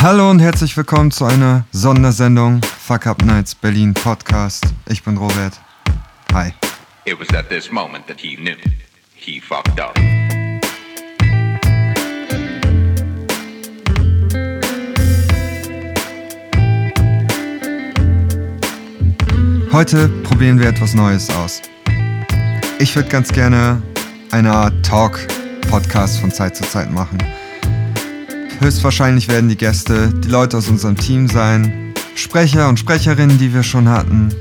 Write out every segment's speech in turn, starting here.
Hallo und herzlich willkommen zu einer Sondersendung Fuck Up Nights Berlin Podcast. Ich bin Robert. Hi. It was at this moment that he knew he fucked up. Heute probieren wir etwas Neues aus. Ich würde ganz gerne eine Art Talk-Podcast von Zeit zu Zeit machen. Höchstwahrscheinlich werden die Gäste die Leute aus unserem Team sein, Sprecher und Sprecherinnen, die wir schon hatten,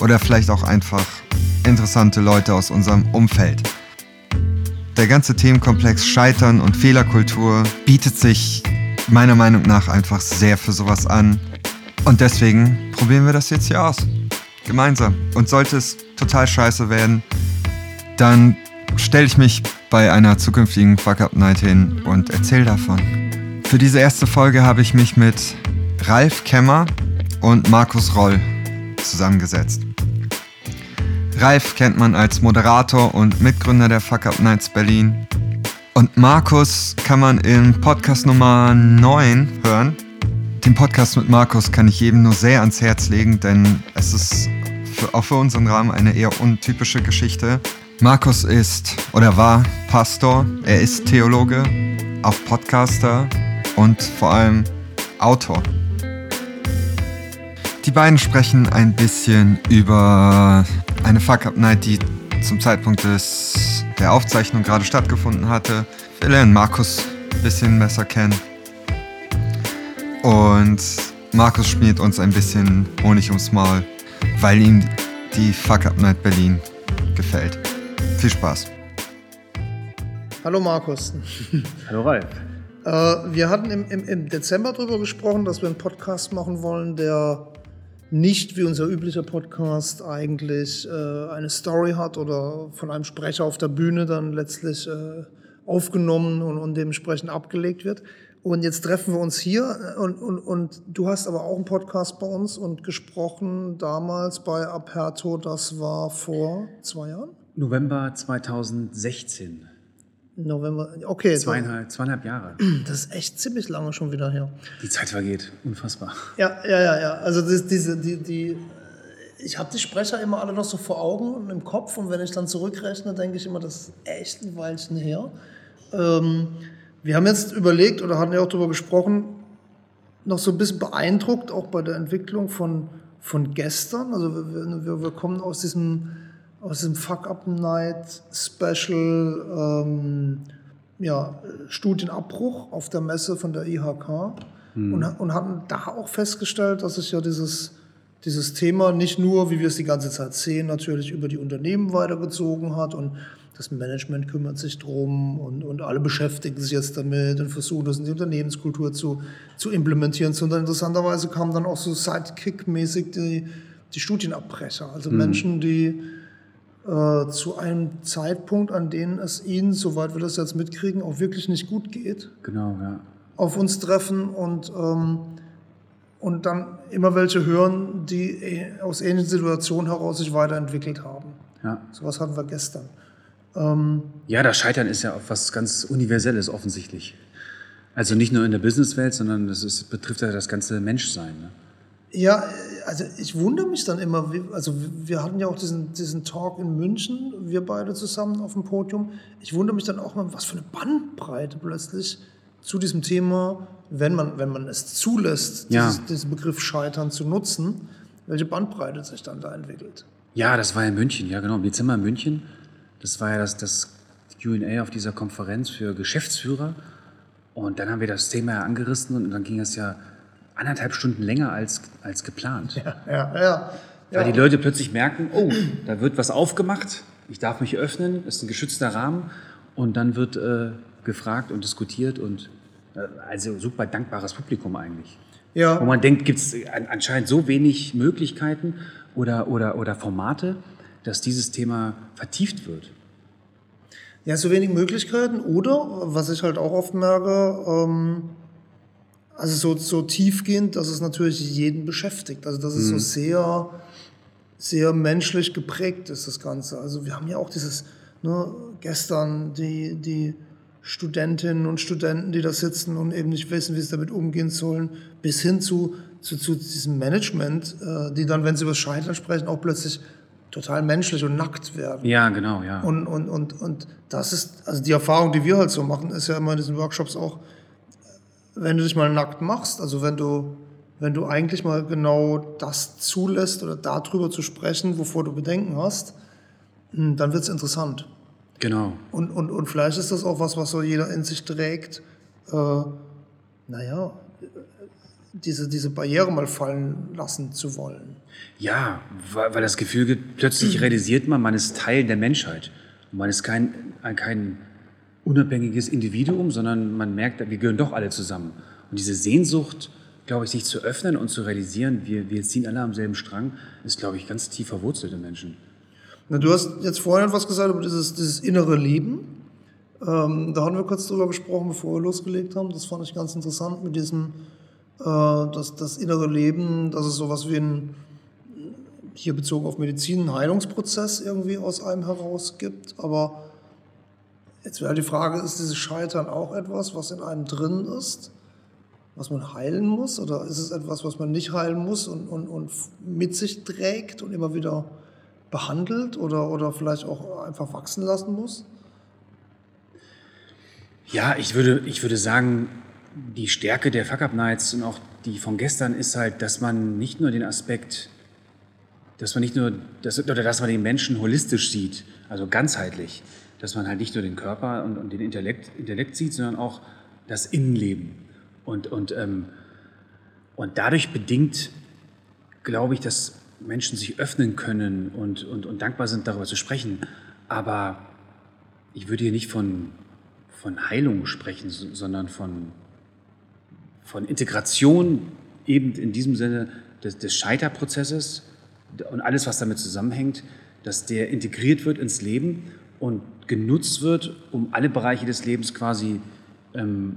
oder vielleicht auch einfach interessante Leute aus unserem Umfeld. Der ganze Themenkomplex Scheitern und Fehlerkultur bietet sich meiner Meinung nach einfach sehr für sowas an. Und deswegen probieren wir das jetzt hier aus. Gemeinsam. Und sollte es total scheiße werden, dann stelle ich mich bei einer zukünftigen Fuck-Up-Night hin und erzähle davon. Für diese erste Folge habe ich mich mit Ralf Kemmer und Markus Roll zusammengesetzt. Ralf kennt man als Moderator und Mitgründer der Fuck Up Nights Berlin. Und Markus kann man im Podcast Nummer 9 hören. Den Podcast mit Markus kann ich jedem nur sehr ans Herz legen, denn es ist für, auch für unseren Rahmen eine eher untypische Geschichte. Markus ist oder war Pastor, er ist Theologe, auch Podcaster und vor allem Autor. Die beiden sprechen ein bisschen über eine Fuck-Up-Night, die zum Zeitpunkt des, der Aufzeichnung gerade stattgefunden hatte. Wir lernen Markus ein bisschen besser kennen. Und Markus schmiert uns ein bisschen Honig ums Maul, weil ihm die Fuck-Up-Night Berlin gefällt. Viel Spaß. Hallo Markus. Hallo Ralf. Äh, wir hatten im, im, im Dezember darüber gesprochen, dass wir einen Podcast machen wollen, der nicht wie unser üblicher Podcast eigentlich äh, eine Story hat oder von einem Sprecher auf der Bühne dann letztlich äh, aufgenommen und, und dementsprechend abgelegt wird. Und jetzt treffen wir uns hier und, und, und du hast aber auch einen Podcast bei uns und gesprochen damals bei Aperto, das war vor zwei Jahren? November 2016. November, okay. Zweieinhalb, zweieinhalb Jahre. Das ist echt ziemlich lange schon wieder her. Die Zeit vergeht, unfassbar. Ja, ja, ja, ja. Also das, diese, die, die, ich habe die Sprecher immer alle noch so vor Augen und im Kopf und wenn ich dann zurückrechne, denke ich immer, das ist echt ein Weilchen her. Ähm, wir haben jetzt überlegt oder hatten ja auch darüber gesprochen, noch so ein bisschen beeindruckt, auch bei der Entwicklung von, von gestern. Also wir, wir, wir kommen aus diesem aus dem Fuck Up Night Special ähm, ja, Studienabbruch auf der Messe von der IHK mhm. und, und hatten da auch festgestellt, dass sich ja dieses, dieses Thema nicht nur, wie wir es die ganze Zeit sehen, natürlich über die Unternehmen weitergezogen hat und das Management kümmert sich drum und, und alle beschäftigen sich jetzt damit und versuchen das in die Unternehmenskultur zu, zu implementieren, sondern interessanterweise kamen dann auch so Sidekick-mäßig die, die Studienabbrecher, also mhm. Menschen, die äh, zu einem Zeitpunkt, an dem es ihnen, soweit wir das jetzt mitkriegen, auch wirklich nicht gut geht. Genau, ja. Auf uns treffen und, ähm, und dann immer welche hören, die äh, aus ähnlichen Situationen heraus sich weiterentwickelt haben. Ja. Sowas hatten wir gestern. Ähm, ja, das Scheitern ist ja auch was ganz Universelles offensichtlich. Also nicht nur in der Businesswelt, sondern das ist, betrifft ja das ganze Menschsein. Ne? Ja, also ich wundere mich dann immer, also wir hatten ja auch diesen, diesen Talk in München, wir beide zusammen auf dem Podium. Ich wundere mich dann auch mal, was für eine Bandbreite plötzlich zu diesem Thema, wenn man, wenn man es zulässt, ja. dieses, diesen Begriff Scheitern zu nutzen, welche Bandbreite sich dann da entwickelt. Ja, das war in München, ja genau, im Dezember in München. Das war ja das, das QA auf dieser Konferenz für Geschäftsführer. Und dann haben wir das Thema ja angerissen und dann ging es ja anderthalb Stunden länger als, als geplant. Ja, ja, ja. Weil ja. die Leute plötzlich merken, oh, da wird was aufgemacht, ich darf mich öffnen, ist ein geschützter Rahmen und dann wird äh, gefragt und diskutiert und äh, also super dankbares Publikum eigentlich. Ja. Wo man denkt, gibt es anscheinend so wenig Möglichkeiten oder, oder, oder Formate, dass dieses Thema vertieft wird. Ja, so wenig Möglichkeiten oder, was ich halt auch oft merke, ähm, also so, so tiefgehend, dass es natürlich jeden beschäftigt. Also dass es so mhm. sehr, sehr menschlich geprägt ist, das Ganze. Also wir haben ja auch dieses, ne, gestern die, die Studentinnen und Studenten, die da sitzen und eben nicht wissen, wie sie damit umgehen sollen, bis hin zu, zu, zu diesem Management, äh, die dann, wenn sie über Scheitern sprechen, auch plötzlich total menschlich und nackt werden. Ja, genau, ja. Und, und, und, und das ist, also die Erfahrung, die wir halt so machen, ist ja immer in diesen Workshops auch, wenn du dich mal nackt machst, also wenn du, wenn du eigentlich mal genau das zulässt oder darüber zu sprechen, wovor du Bedenken hast, hm, dann wird es interessant. genau. Und, und, und vielleicht ist das auch was, was so jeder in sich trägt. Äh, naja, diese, diese Barriere mal fallen lassen zu wollen. Ja, weil, weil das Gefühl gibt, plötzlich realisiert man, man ist Teil der Menschheit. Und man ist kein, ein- kein unabhängiges Individuum, sondern man merkt, wir gehören doch alle zusammen. Und diese Sehnsucht, glaube ich, sich zu öffnen und zu realisieren, wir, wir ziehen alle am selben Strang, ist, glaube ich, ganz tief verwurzelt im Menschen. Na, du hast jetzt vorhin etwas gesagt über dieses, dieses innere Leben. Ähm, da hatten wir kurz drüber gesprochen, bevor wir losgelegt haben. Das fand ich ganz interessant mit diesem, äh, das, das innere Leben, dass es sowas wie ein, hier bezogen auf Medizin, einen Heilungsprozess irgendwie aus einem heraus gibt. Aber jetzt wäre die Frage, ist dieses Scheitern auch etwas, was in einem drin ist, was man heilen muss? Oder ist es etwas, was man nicht heilen muss und, und, und mit sich trägt und immer wieder behandelt oder, oder vielleicht auch einfach wachsen lassen muss? Ja, ich würde, ich würde sagen, die Stärke der Fuck Up Nights und auch die von gestern ist halt, dass man nicht nur den Aspekt, dass man nicht nur, dass, oder dass man den Menschen holistisch sieht, also ganzheitlich, dass man halt nicht nur den Körper und, und den Intellekt, Intellekt sieht, sondern auch das Innenleben. Und, und, ähm, und dadurch bedingt, glaube ich, dass Menschen sich öffnen können und, und, und dankbar sind, darüber zu sprechen. Aber ich würde hier nicht von, von Heilung sprechen, so- sondern von, von Integration eben in diesem Sinne des, des Scheiterprozesses und alles, was damit zusammenhängt, dass der integriert wird ins Leben und genutzt wird, um alle Bereiche des Lebens quasi, ähm,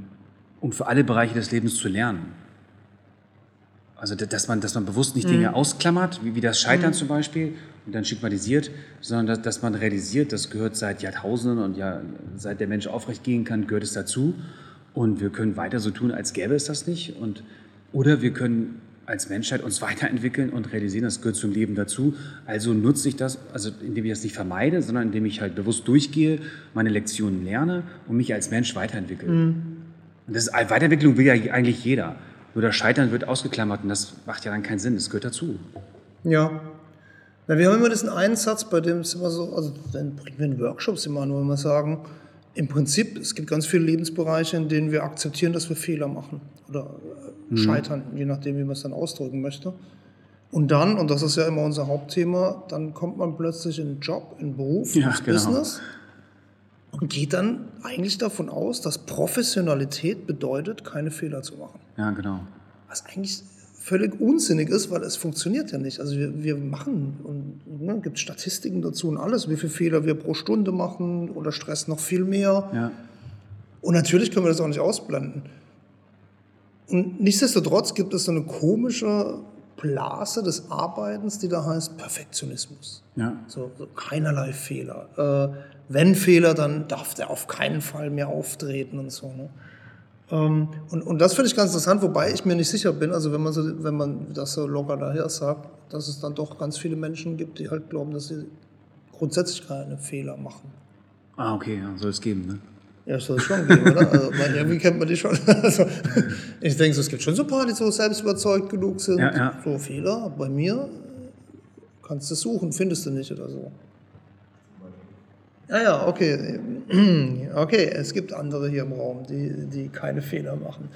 um für alle Bereiche des Lebens zu lernen. Also, da- dass man, dass man bewusst nicht Dinge ausklammert, wie, wie das Scheitern zum Beispiel, und dann stigmatisiert, sondern dass, dass man realisiert, das gehört seit Jahrtausenden und ja, seit der Mensch aufrecht gehen kann, gehört es dazu. Und wir können weiter so tun, als gäbe es das nicht. Und, oder wir können als Menschheit uns weiterentwickeln und realisieren, das gehört zum Leben dazu. Also nutze ich das, also indem ich das nicht vermeide, sondern indem ich halt bewusst durchgehe, meine Lektionen lerne und mich als Mensch weiterentwickle. Und das ist, Weiterentwicklung will ja eigentlich jeder. Nur das Scheitern wird ausgeklammert und das macht ja dann keinen Sinn. Das gehört dazu. Ja. Na, wir haben immer diesen einen Satz, bei dem es immer so, also dann bringen wir in Workshops immer nur immer sagen, im Prinzip, es gibt ganz viele Lebensbereiche, in denen wir akzeptieren, dass wir Fehler machen oder äh, scheitern, je nachdem, wie man es dann ausdrücken möchte. Und dann, und das ist ja immer unser Hauptthema, dann kommt man plötzlich in einen Job, in einen Beruf, Ja, ins genau. Business und geht dann eigentlich davon aus, dass Professionalität bedeutet, keine Fehler zu machen. Ja, genau. Was eigentlich völlig unsinnig ist, weil es funktioniert ja nicht. Also wir, wir machen und ne, gibt Statistiken dazu und alles, wie viele Fehler wir pro Stunde machen oder Stress noch viel mehr. Ja. Und natürlich können wir das auch nicht ausblenden. Und nichtsdestotrotz gibt es so eine komische Blase des Arbeitens, die da heißt Perfektionismus. Ja. So, so keinerlei Fehler. Äh, wenn Fehler, dann darf der auf keinen Fall mehr auftreten und so. Ne? Ähm, und, und das finde ich ganz interessant, wobei ich mir nicht sicher bin, also wenn man, so, wenn man das so locker daher sagt, dass es dann doch ganz viele Menschen gibt, die halt glauben, dass sie grundsätzlich keine Fehler machen. Ah, okay, ja, soll es geben, ne? Ja, soll es schon geben, oder? Also, irgendwie kennt man die schon. Also, ich denke, so, es gibt schon so ein paar, die so selbstüberzeugt genug sind. Ja, ja. So Fehler, bei mir kannst du suchen, findest du nicht oder so. Ja, ja, okay. Okay, es gibt andere hier im Raum, die, die keine Fehler machen.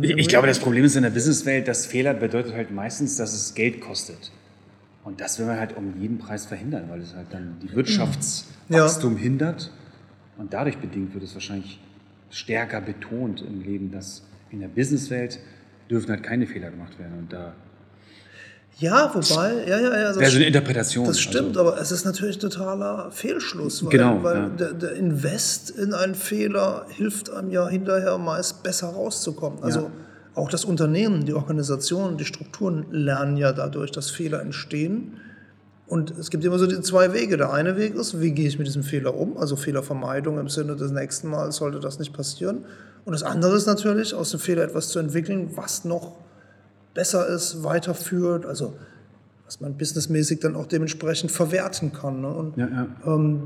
Ich, ich glaube, das Problem ist in der Businesswelt, dass Fehler bedeutet halt meistens, dass es Geld kostet. Und das will man halt um jeden Preis verhindern, weil es halt dann die Wirtschaftswachstum hindert. Und dadurch bedingt wird es wahrscheinlich stärker betont im Leben, dass in der Businesswelt dürfen halt keine Fehler gemacht werden. Und da Ja, wobei, ja, ja, ja. Das wäre so eine Interpretation. Das stimmt, Also, aber es ist natürlich totaler Fehlschluss, weil, Genau, weil ja. der, der Invest in einen Fehler hilft einem ja hinterher meist besser rauszukommen. Also Ja. auch das Unternehmen, die Organisation, die Strukturen lernen ja dadurch, dass Fehler entstehen. Und es gibt immer so die zwei Wege. Der eine Weg ist, wie gehe ich mit diesem Fehler um? Also Fehlervermeidung im Sinne des nächsten Mal sollte das nicht passieren. Und das andere ist natürlich, aus dem Fehler etwas zu entwickeln, was noch besser ist, weiterführt, also was man businessmäßig dann auch dementsprechend verwerten kann. Ne? Und Ja, ja. Ähm,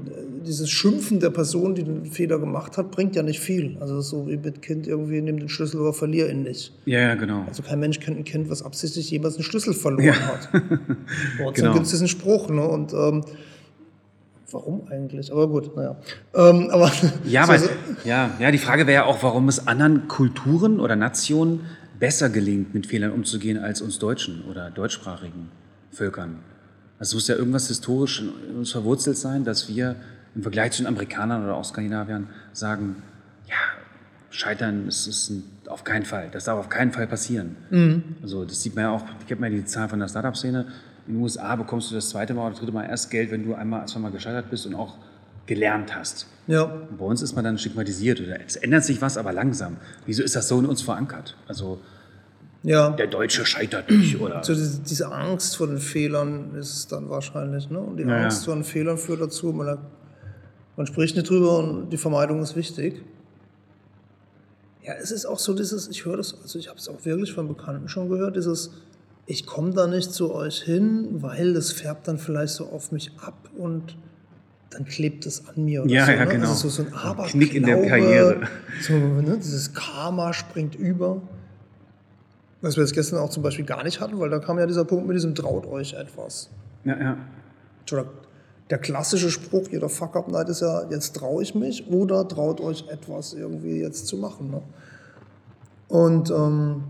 dieses Schimpfen der Person, die den Fehler gemacht hat, bringt ja nicht viel. Also so wie mit Kind irgendwie, nimm den Schlüssel, aber verlier ihn nicht. Ja, ja, genau. Also kein Mensch kennt ein Kind, was absichtlich jemals einen Schlüssel verloren hat. Trotzdem Genau. gibt es diesen Spruch. Ne? Und ähm, warum eigentlich? Aber gut, naja. Ähm, aber Ja, so- aber, so- ja, ja, die Frage wäre ja auch, warum es anderen Kulturen oder Nationen besser gelingt, mit Fehlern umzugehen als uns Deutschen oder deutschsprachigen Völkern. Also es muss ja irgendwas historisch in uns verwurzelt sein, dass wir im Vergleich zu den Amerikanern oder auch Skandinaviern sagen, ja, Scheitern ist, ist ein, auf keinen Fall, das darf auf keinen Fall passieren. Also das sieht man ja auch, ich habe mir die Zahl von der Startup-Szene, in den USA bekommst du das zweite Mal oder dritte Mal erst Geld, wenn du einmal, zweimal gescheitert bist und auch gelernt hast. ja. Bei uns ist man dann stigmatisiert oder es ändert sich was, aber langsam. Wieso ist das so in uns verankert? Also ja. der Deutsche scheitert nicht oder So diese, diese Angst vor den Fehlern ist es dann wahrscheinlich. Ne? Und die Ja, ja. Angst vor den Fehlern führt dazu, man, man spricht nicht drüber und die Vermeidung ist wichtig. Ja, es ist auch so dieses, ich höre das, also ich habe es auch wirklich von Bekannten schon gehört, dieses, ich komme da nicht zu euch hin, weil das färbt dann vielleicht so auf mich ab und dann klebt es an mir. Oder Ja, so, ja, ne? genau. Also so, so ein Aberglaube, Knick in der Karriere. So, ne? Dieses Karma springt über. Was wir jetzt gestern auch zum Beispiel gar nicht hatten, weil da kam ja dieser Punkt mit diesem traut euch etwas. ja, ja. Oder Der klassische Spruch, jeder Fuck-Up-Night ist ja, jetzt traue ich mich oder traut euch etwas irgendwie jetzt zu machen. Ne? Und ähm,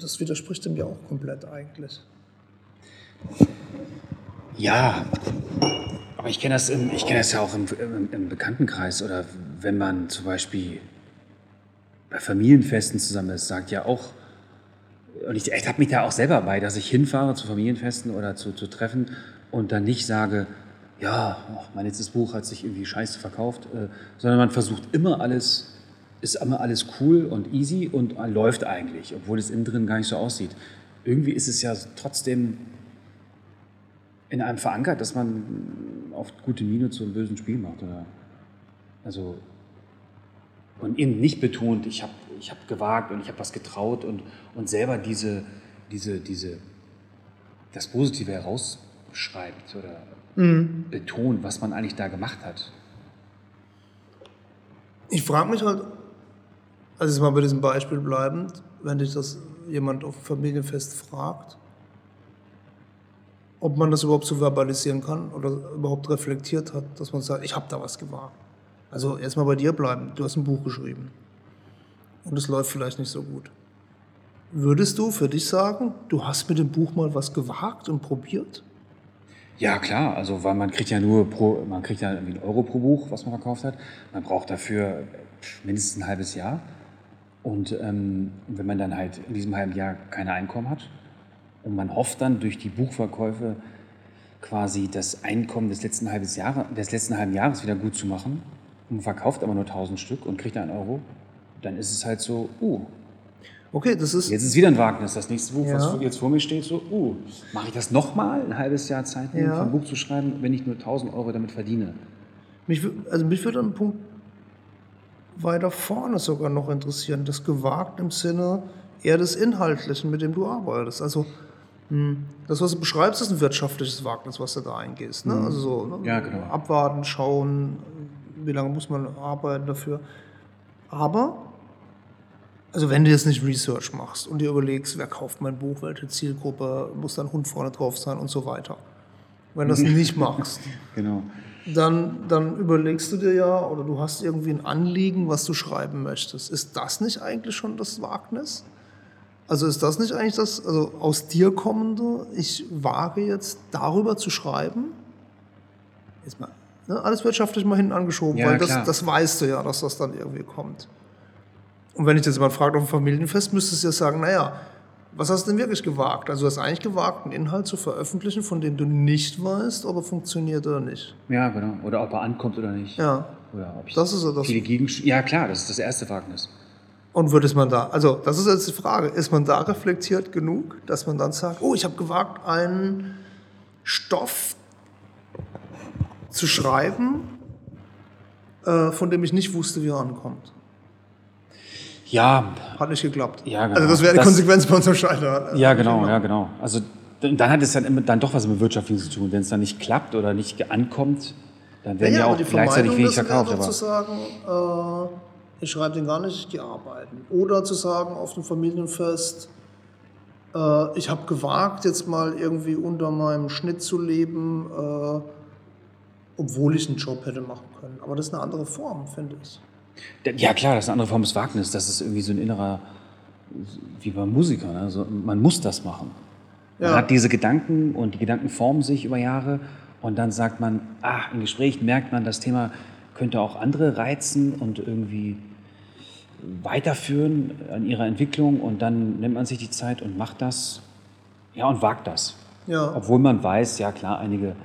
das widerspricht dem ja auch komplett eigentlich. Ja, aber ich kenne das, im- ich kenne das ja auch im, im, im Bekanntenkreis oder wenn man zum Beispiel bei Familienfesten zusammen ist, sagt ja auch, und ich, ich habe mich da auch selber bei, dass ich hinfahre zu Familienfesten oder zu, zu Treffen und dann nicht sage, ja, oh, mein letztes Buch hat sich irgendwie scheiße verkauft, äh, sondern man versucht immer alles, ist immer alles cool und easy und äh, läuft eigentlich, obwohl es innen drin gar nicht so aussieht. Irgendwie ist es ja trotzdem in einem verankert, dass man auf gute Miene zu einem bösen Spiel macht. Oder? Also, und eben nicht betont, ich habe ich hab gewagt und ich habe was getraut und, und selber diese, diese, diese, das Positive herausschreibt oder betont, was man eigentlich da gemacht hat. Ich frage mich halt, also jetzt mal bei diesem Beispiel bleibend, wenn dich das jemand auf Familienfest fragt, ob man das überhaupt so verbalisieren kann oder überhaupt reflektiert hat, dass man sagt, ich habe da was gewagt. Also jetzt mal bei dir bleiben, du hast ein Buch geschrieben und es läuft vielleicht nicht so gut. Würdest du für dich sagen, du hast mit dem Buch mal was gewagt und probiert? Ja, klar, also weil man kriegt ja nur pro, man kriegt ja irgendwie einen Euro pro Buch, was man verkauft hat. Man braucht dafür mindestens ein halbes Jahr. Und ähm, wenn man dann halt in diesem halben Jahr keine Einkommen hat und man hofft dann durch die Buchverkäufe quasi das Einkommen des letzten, halbes Jahre, des letzten halben Jahres wieder gut zu machen und verkauft aber nur 1000 Stück und kriegt einen Euro, dann ist es halt so, uh, Okay, das ist, jetzt ist wieder ein Wagnis. Das nächste Buch, Ja. was jetzt vor mir steht, so, uh, mache ich das nochmal, ein halbes Jahr Zeit nehmen, Ja. ein Buch zu schreiben, wenn ich nur 1000 Euro damit verdiene? Mich, also mich würde ein Punkt weiter vorne sogar noch interessieren. Das gewagt im Sinne eher des Inhaltlichen, mit dem du arbeitest. Also hm, das, was du beschreibst, ist ein wirtschaftliches Wagnis, was du da eingehst. Ne? Also so, ne? Ja, genau. Abwarten, schauen, wie lange muss man arbeiten dafür. Aber, also wenn du jetzt nicht Research machst und dir überlegst, wer kauft mein Buch, welche Zielgruppe, muss da ein Hund vorne drauf sein und so weiter. Wenn du das nicht machst, Genau. dann, dann überlegst du dir ja, oder du hast irgendwie ein Anliegen, was du schreiben möchtest. Ist das nicht eigentlich schon das Wagnis? Also ist das nicht eigentlich das, also aus dir kommende, ich wage jetzt darüber zu schreiben? Jetzt mal, ne, alles wirtschaftlich mal hinten angeschoben, Ja, weil das, das weißt du ja, dass das dann irgendwie kommt. Und wenn ich jetzt jemand fragt auf dem Familienfest, müsstest du ja sagen, naja, was hast du denn wirklich gewagt? Also du hast eigentlich gewagt, einen Inhalt zu veröffentlichen, von dem du nicht weißt, ob er funktioniert oder nicht. Ja, genau. Oder ob er ankommt oder nicht. Ja. Oder ob ich Das ist so das- viele Gegensch Ja, klar, das ist das erste Wagnis. Und wird es man da, also das ist jetzt die Frage, ist man da reflektiert genug, dass man dann sagt, oh, ich habe gewagt, einen Stoff zu schreiben, äh, von dem ich nicht wusste, wie er ankommt. Ja, Hat nicht geklappt. Ja, genau. Also das wäre die Das- Konsequenz bei unserem Scheitern. ja, genau, ja, genau. Also dann hat es dann, immer, dann doch was mit Wirtschaftlichen zu tun. Wenn es dann nicht klappt oder nicht ankommt, dann werden ja, aber auch die gleichzeitig wenig verkauft. wäre zu sagen, äh, ich schreibe den gar nicht, ich gehe arbeiten. Oder zu sagen auf dem Familienfest, äh, ich habe gewagt, jetzt mal irgendwie unter meinem Schnitt zu leben, äh, obwohl ich einen Job hätte machen können. Aber das ist eine andere Form, finde ich. Ja, klar, das ist eine andere Form des Wagnisses. Das ist irgendwie so ein innerer, wie beim Musiker. Ne? So, man muss das machen. Man Ja. hat diese Gedanken und die Gedanken formen sich über Jahre und dann sagt man, ah, im Gespräch merkt man, das Thema könnte auch andere reizen und irgendwie weiterführen an ihrer Entwicklung und dann nimmt man sich die Zeit und macht das, ja, und wagt das. Ja. Obwohl man weiß, ja klar, einige,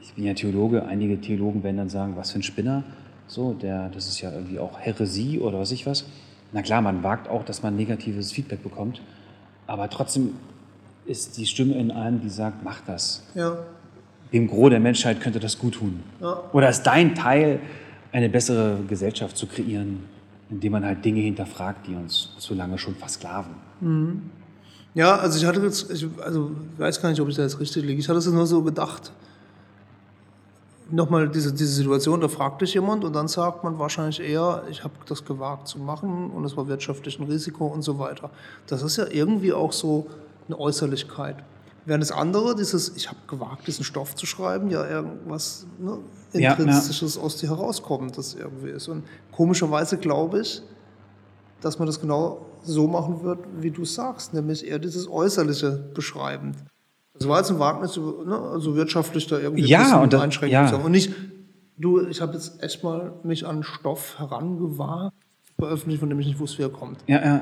ich bin ja Theologe, einige Theologen werden dann sagen, was für ein Spinner, so, der, das ist ja irgendwie auch Häresie oder was ich was. Na klar, man wagt auch, dass man negatives Feedback bekommt, aber trotzdem ist die Stimme in einem, die sagt, mach das. Ja. Dem Gros der Menschheit könnte das gut tun. Ja. Oder ist dein Teil, eine bessere Gesellschaft zu kreieren, indem man halt Dinge hinterfragt, die uns zu lange schon versklaven. Ja, also ich hatte jetzt, ich, also ich weiß gar nicht, ob ich da jetzt richtig liege. Ich hatte es nur so gedacht. Nochmal diese, diese Situation, da fragt dich jemand und dann sagt man wahrscheinlich eher, ich habe das gewagt zu machen und es war wirtschaftlich ein Risiko und so weiter. Das ist ja irgendwie auch so eine Äußerlichkeit. Während das andere, dieses, ich habe gewagt, diesen Stoff zu schreiben, ja irgendwas ne, Ja, ja. Intrinsisches aus dir herauskommt, das irgendwie ist. Und komischerweise glaube ich, dass man das genau so machen wird, wie du sagst, nämlich eher dieses Äußerliche beschreibend. Das war jetzt ein Wagnis, ne, also wirtschaftlich da irgendwie Ja, ein und das- Einschränkungen ja. Und nicht, du, ich habe jetzt echt mal mich an Stoff herangewagt, veröffentlicht, von dem ich nicht wusste, wie er kommt. Ja, ja.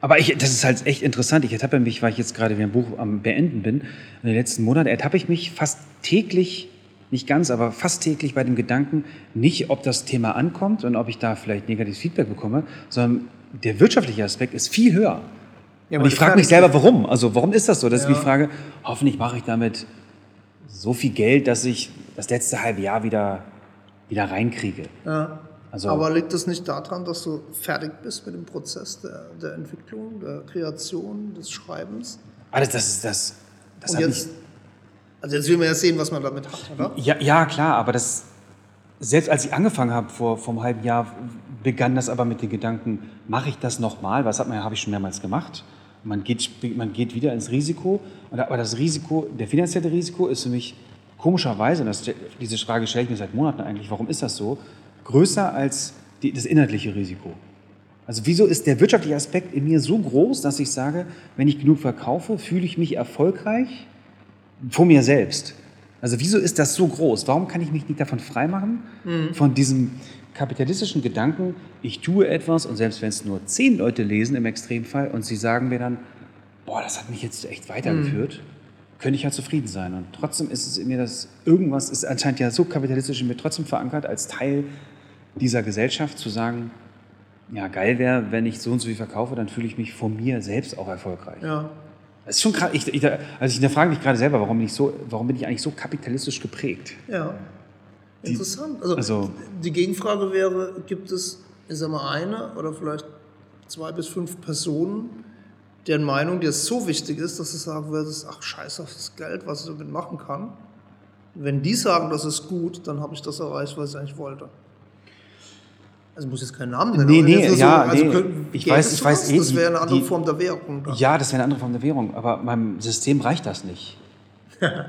Aber ich, das ist halt echt interessant. Ich ertappe mich, weil ich jetzt gerade wieder ein Buch am Beenden bin, in den letzten Monaten ertappe ich mich fast täglich, nicht ganz, aber fast täglich bei dem Gedanken, nicht ob das Thema ankommt und ob ich da vielleicht negatives Feedback bekomme, sondern der wirtschaftliche Aspekt ist viel höher. Ja, und ich frage mich selber, warum? Also warum ist das so? Dass ich Ja. mich frage, hoffentlich mache ich damit so viel Geld, dass ich das letzte halbe Jahr wieder, wieder reinkriege. Ja. Also- Aber liegt das nicht daran, dass du fertig bist mit dem Prozess der, der Entwicklung, der Kreation, des Schreibens? Alles das ist das. das Und hat jetzt, mich, also jetzt will man ja sehen, was man damit hat, oder? Ja, ja, klar, aber das, selbst als ich angefangen habe vor, vor einem halben Jahr, begann das aber mit den Gedanken, mache ich das nochmal? Was hat man, habe ich schon mehrmals gemacht. Man geht, man geht wieder ins Risiko, aber das Risiko, der finanzielle Risiko ist für mich komischerweise, und das, diese Frage stelle ich mir seit Monaten eigentlich, warum ist das so, größer als die, das inhaltliche Risiko. Also wieso ist der wirtschaftliche Aspekt in mir so groß, dass ich sage, wenn ich genug verkaufe, fühle ich mich erfolgreich vor mir selbst. Also wieso ist das so groß? Warum kann ich mich nicht davon freimachen? Von diesem kapitalistischen Gedanken, ich tue etwas und selbst wenn es nur zehn Leute lesen im Extremfall und sie sagen mir dann, boah, das hat mich jetzt echt weitergeführt, könnte ich ja zufrieden sein. Und trotzdem ist es in mir das, irgendwas ist anscheinend ja so kapitalistisch in mir trotzdem verankert als Teil dieser Gesellschaft zu sagen, ja, geil wäre, wenn ich so und so viel verkaufe, dann fühle ich mich vor mir selbst auch erfolgreich. Ja. Das ist schon krass. Ich, ich, also ich hinterfrage mich gerade selber, warum bin, ich so, warum bin ich eigentlich so kapitalistisch geprägt? Ja. Interessant. Also, also- die Gegenfrage wäre, gibt es, ich sag mal, eine oder vielleicht zwei bis fünf Personen, deren Meinung dir so wichtig ist, dass du sagen würdest, ach scheiß auf das Geld, was ich damit machen kann. Wenn die sagen, das ist gut, dann habe ich das erreicht, was ich eigentlich wollte. Also ich muss jetzt keinen Namen nennen. Nee, nee, ja, also nee. können- Ich weiß- ich weiß eh, Das wäre eine andere die- Form der Währung. dann. Ja, das wäre eine andere Form der Währung, aber meinem System reicht das nicht.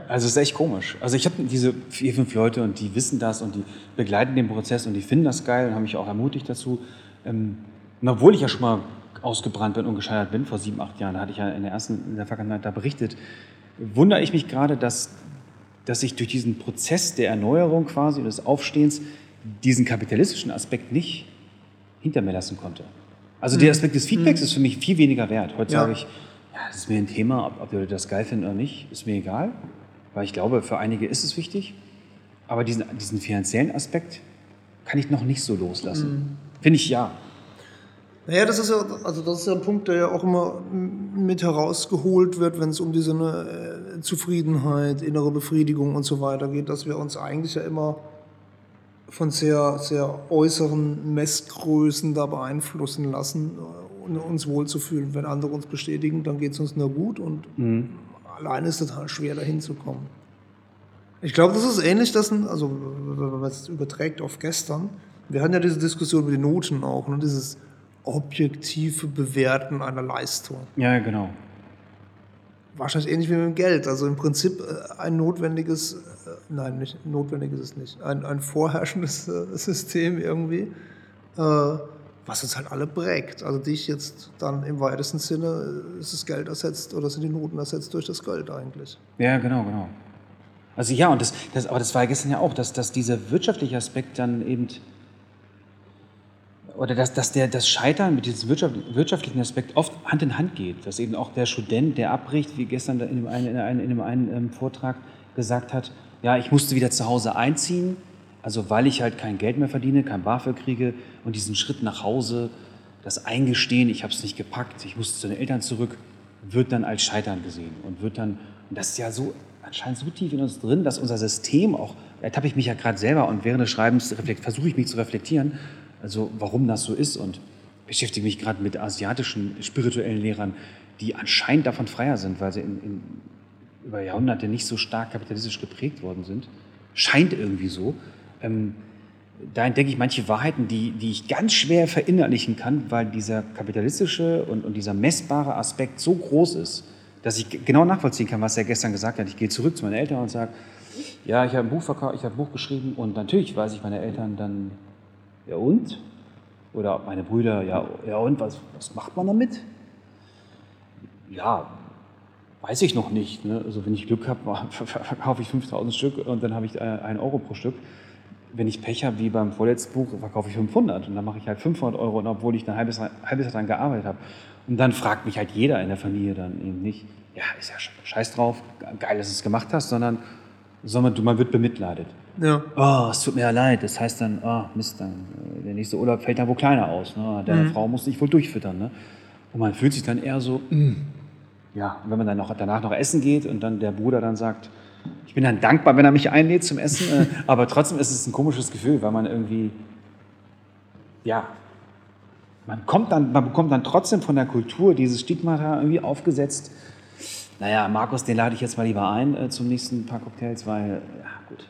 Also es ist echt komisch. Also ich habe diese vier, fünf Leute und die wissen das und die begleiten den Prozess und die finden das geil und haben mich auch ermutigt dazu. Ähm, und obwohl ich ja schon mal ausgebrannt bin und gescheitert bin, vor sieben, acht Jahren, hatte ich ja in der ersten, in der Vergangenheit da berichtet, wundere ich mich gerade, dass, dass ich durch diesen Prozess der Erneuerung quasi, des Aufstehens, diesen kapitalistischen Aspekt nicht hinter mir lassen konnte. Also der Aspekt des Feedbacks ist für mich viel weniger wert. Heute Ja. sage ich, ja, das ist mir ein Thema, ob, ob die Leute das geil finden oder nicht, ist mir egal. Weil ich glaube, für einige ist es wichtig. Aber diesen, diesen finanziellen Aspekt kann ich noch nicht so loslassen. Finde ich ja. Naja, das ist ja, also das ist ja ein Punkt, der ja auch immer mit herausgeholt wird, wenn es um diese äh, Zufriedenheit, innere Befriedigung und so weiter geht, dass wir uns eigentlich ja immer von sehr, sehr äußeren Messgrößen da beeinflussen lassen, uns wohlzufühlen. Wenn andere uns bestätigen, dann geht es uns nur gut und mhm. allein ist es total schwer, dahin zu kommen. Ich glaube, das ist ähnlich, dass, also wenn man es überträgt auf gestern, wir hatten ja diese Diskussion über die Noten auch, ne? dieses objektive Bewerten einer Leistung. Ja, genau. Wahrscheinlich ähnlich wie mit dem Geld. Also im Prinzip äh, ein notwendiges, äh, nein, nicht notwendig ist es nicht, ein, ein vorherrschendes äh, System irgendwie, was uns halt alle prägt. Also dich jetzt dann im weitesten Sinne, ist das Geld ersetzt oder sind die Noten ersetzt durch das Geld eigentlich. Ja, genau, genau. Also ja, und das, das, aber das war gestern ja auch, dass, dass dieser wirtschaftliche Aspekt dann eben oder dass, dass der, das Scheitern mit diesem wirtschaftlichen Aspekt oft Hand in Hand geht. Dass eben auch der Student, der abbricht, wie gestern in einem, in einem, in einem einen ähm, Vortrag gesagt hat, ja, ich musste wieder zu Hause einziehen, also weil ich halt kein Geld mehr verdiene, kein BAföG kriege und diesen Schritt nach Hause, das Eingestehen, ich habe es nicht gepackt, ich musste zu den Eltern zurück, wird dann als Scheitern gesehen und wird dann, und das ist ja so anscheinend so tief in uns drin, dass unser System auch, ertappe ich mich ja gerade selber und während des Schreibens versuche ich mich zu reflektieren, also warum das so ist und beschäftige mich gerade mit asiatischen spirituellen Lehrern, die anscheinend davon freier sind, weil sie in, in, über Jahrhunderte nicht so stark kapitalistisch geprägt worden sind. Scheint irgendwie so. Ähm, da entdecke ich manche Wahrheiten, die, die ich ganz schwer verinnerlichen kann, weil dieser kapitalistische und, und dieser messbare Aspekt so groß ist, dass ich genau nachvollziehen kann, was er gestern gesagt hat. Ich gehe zurück zu meinen Eltern und sage, ja, ich habe ein Buch verkauft, ich habe ein Buch geschrieben und natürlich weiß ich meine Eltern dann ja und? Oder meine Brüder, ja, ja und, was, was macht man damit? Ja, weiß ich noch nicht. Ne? Also wenn ich Glück habe, verkaufe ich 5000 Stück und dann habe ich äh, einen Euro pro Stück. Wenn ich Pech habe, wie beim vorletzten Buch, verkaufe ich 500 und dann mache ich halt 500 Euro, und obwohl ich ein halbes, halbes Jahr daran gearbeitet habe. Und dann fragt mich halt jeder in der Familie dann eben nicht, ja, ist ja scheiß drauf, geil, dass du es gemacht hast, sondern, sondern man wird bemitleidet. Ja. Oh, es tut mir ja leid. Das heißt dann, oh, Mist, dann, äh, der nächste Urlaub fällt dann wohl kleiner aus. Ne? Deine mhm. Frau muss sich wohl durchfüttern. Ne? Und man fühlt sich dann eher so, mm. ja, wenn man dann noch, danach noch essen geht und dann der Bruder dann sagt, ich bin dann dankbar, wenn er mich einlädt zum Essen, äh, aber trotzdem ist es ein komisches Gefühl, weil man irgendwie, ja, man, kommt dann, man bekommt dann trotzdem von der Kultur dieses Stigmata irgendwie aufgesetzt. Naja, Markus, den lade ich jetzt mal lieber ein äh, zum nächsten paar Cocktails, weil, ja, gut,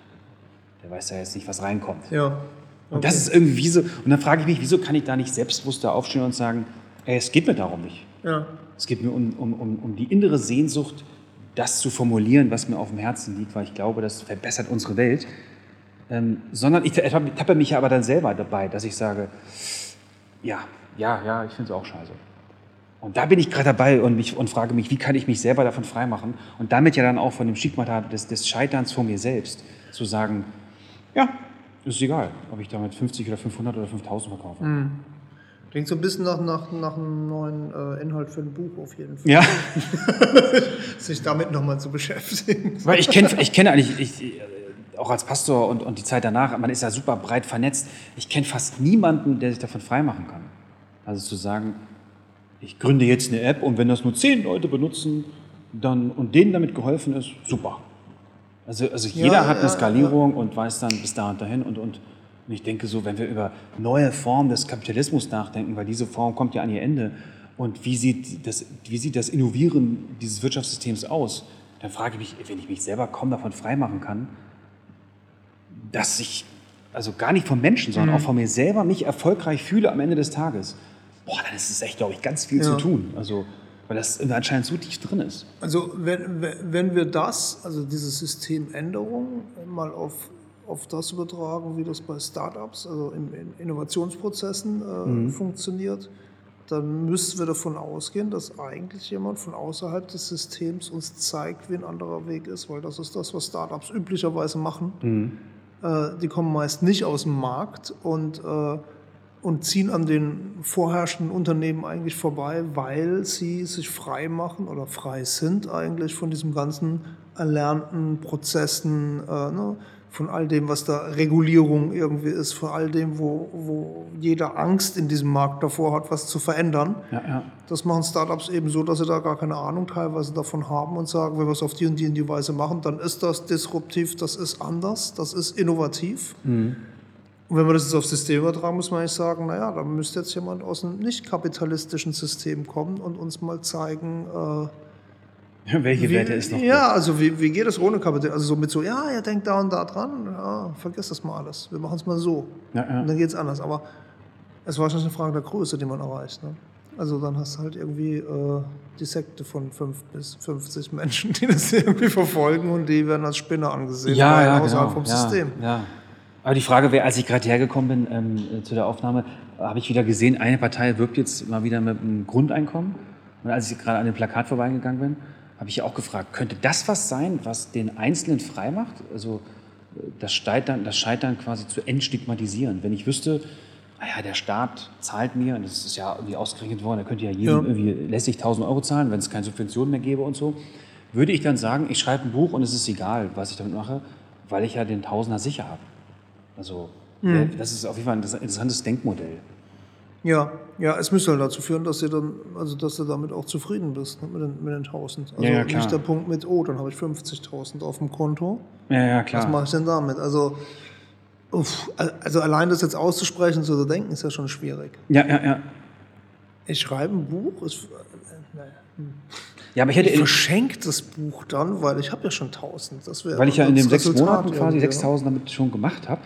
der weiß ja jetzt nicht, was reinkommt. Ja. Okay. Und das ist irgendwie so, und dann frage ich mich, wieso kann ich da nicht selbstbewusster aufstehen und sagen, ey, es geht mir darum nicht. Ja. Es geht mir um, um, um, um die innere Sehnsucht, das zu formulieren, was mir auf dem Herzen liegt, weil ich glaube, das verbessert unsere Welt. Ähm, sondern ich tappe mich aber dann selber dabei, dass ich sage, ja, ja, ja, ich finde es auch scheiße. Und da bin ich gerade dabei und, mich, und frage mich, wie kann ich mich selber davon freimachen und damit ja dann auch von dem Stigmata des, des Scheiterns vor mir selbst zu sagen, ja, ist egal, ob ich damit 50 oder 500 oder 5000 verkaufe. Mhm. Klingt so ein bisschen nach, nach, nach einem neuen äh, Inhalt für ein Buch auf jeden Fall. Ja. Sich damit nochmal zu beschäftigen. Weil ich kenne ich kenn eigentlich, ich, auch als Pastor und, und die Zeit danach, man ist ja super breit vernetzt. Ich kenne fast niemanden, der sich davon freimachen kann. Also zu sagen, ich gründe jetzt eine App und wenn das nur zehn Leute benutzen dann, und denen damit geholfen ist, super. Also, also jeder ja, hat eine Skalierung ja. und weiß dann bis da und dahin. Und, und, und ich denke so, wenn wir über neue Formen des Kapitalismus nachdenken, weil diese Form kommt ja an ihr Ende, und wie sieht das, wie sieht das Innovieren dieses Wirtschaftssystems aus, dann frage ich mich, wenn ich mich selber kaum davon freimachen kann, dass ich, also gar nicht vom Menschen, sondern mhm. auch von mir selber mich erfolgreich fühle am Ende des Tages, boah, dann ist es echt, glaube ich, ganz viel ja. zu tun. Also weil das anscheinend so tief drin ist. Also wenn, wenn wir das, also diese Systemänderung mal auf, auf das übertragen, wie das bei Startups, also in, in Innovationsprozessen äh, mhm. funktioniert, dann müssen wir davon ausgehen, dass eigentlich jemand von außerhalb des Systems uns zeigt, wie ein anderer Weg ist, weil das ist das, was Startups üblicherweise machen. Mhm. Äh, die kommen meist nicht aus dem Markt und äh, und ziehen an den vorherrschenden Unternehmen eigentlich vorbei, weil sie sich frei machen oder frei sind eigentlich von diesem ganzen erlernten Prozessen, äh, ne, von all dem, was da Regulierung irgendwie ist, von all dem, wo, wo jeder Angst in diesem Markt davor hat, was zu verändern. Ja, ja. Das machen Startups eben so, dass sie da gar keine Ahnung teilweise davon haben und sagen, wenn wir es auf die und die und die Weise machen, dann ist das disruptiv, das ist anders, das ist innovativ. Und wenn wir das jetzt aufs System übertragen, muss man eigentlich sagen, naja, da müsste jetzt jemand aus einem nicht kapitalistischen System kommen und uns mal zeigen, äh, Welche wie, Werte ist noch? Ja, also wie, wie geht es ohne Kapital? Also so mit so, ja, ihr denkt da und da dran, ja, vergiss das mal alles. Wir machen es mal so. Ja, ja. Und dann geht es anders. Aber es war schon eine Frage der Größe, die man erreicht. Ne? Also dann hast du halt irgendwie äh, die Sekte von 5 bis 50 Menschen, die das irgendwie verfolgen und die werden als Spinner angesehen, ja, ja, außerhalb genau. vom ja, System. Ja. Aber die Frage wäre, als ich gerade hergekommen bin ähm, äh, zu der Aufnahme, habe ich wieder gesehen, eine Partei wirbt jetzt mal wieder mit einem Grundeinkommen. Und als ich gerade an dem Plakat vorbeigegangen bin, habe ich auch gefragt, könnte das was sein, was den Einzelnen frei macht? Also äh, das Scheitern, das Scheitern quasi zu entstigmatisieren. Wenn ich wüsste, naja, der Staat zahlt mir, und das ist ja irgendwie ausgerechnet worden, er könnte ja jedem Ja. irgendwie lässig 1000 Euro zahlen, wenn es keine Subventionen mehr gäbe und so, würde ich dann sagen, ich schreibe ein Buch und es ist egal, was ich damit mache, weil ich ja den Tausender sicher habe. Also äh, das ist auf jeden Fall ein interessantes Denkmodell. Ja, ja, es müsste halt dazu führen, dass du dann, also dass du damit auch zufrieden bist ne, mit, den, mit den 1000. Also Ja, ja, klar. nicht der Punkt mit, oh, dann habe ich 50.000 auf dem Konto. Ja, ja, Was mache ich denn damit? Also, uff, also allein das jetzt auszusprechen, so zu denken, ist ja schon schwierig. Ja, ja, ja. Ich schreibe ein Buch, ist, äh, naja. Ja, aber ich hätte, ich verschenke das Buch dann, weil ich habe ja schon 1000. Das wäre weil ich ja in den sechs Resultat Monaten quasi irgendwie, ne? 6000 damit schon gemacht habe,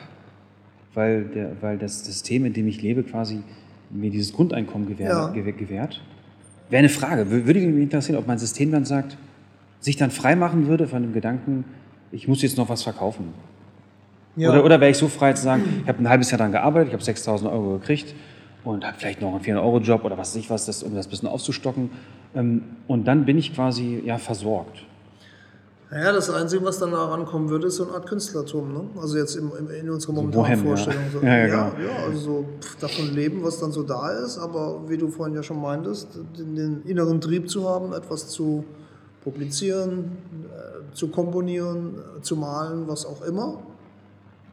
weil, der, weil das System, in dem ich lebe, quasi mir dieses Grundeinkommen gewähr, Ja. gewähr, gewährt. Wäre eine Frage. Wür- Würde mich interessieren, ob mein System dann sagt, sich dann frei machen würde von dem Gedanken, ich muss jetzt noch was verkaufen. Ja. Oder, oder wäre ich so frei zu sagen, ich habe ein halbes Jahr daran gearbeitet, ich habe 6000 Euro gekriegt und habe vielleicht noch einen 400-Euro-Job oder was weiß ich was, das, um das ein bisschen aufzustocken. Ähm, Und dann bin ich quasi ja, versorgt. Naja, das Einzige, was dann da rankommen würde, ist so eine Art Künstlertum. Ne? Also jetzt im, im, in unserer momentanen ja. Vorstellung. So. Ja, ja, ja, genau. ja, also so pff, davon leben, was dann so da ist. Aber wie du vorhin ja schon meintest, den, den inneren Trieb zu haben, etwas zu publizieren, äh, zu komponieren, äh, zu malen, was auch immer.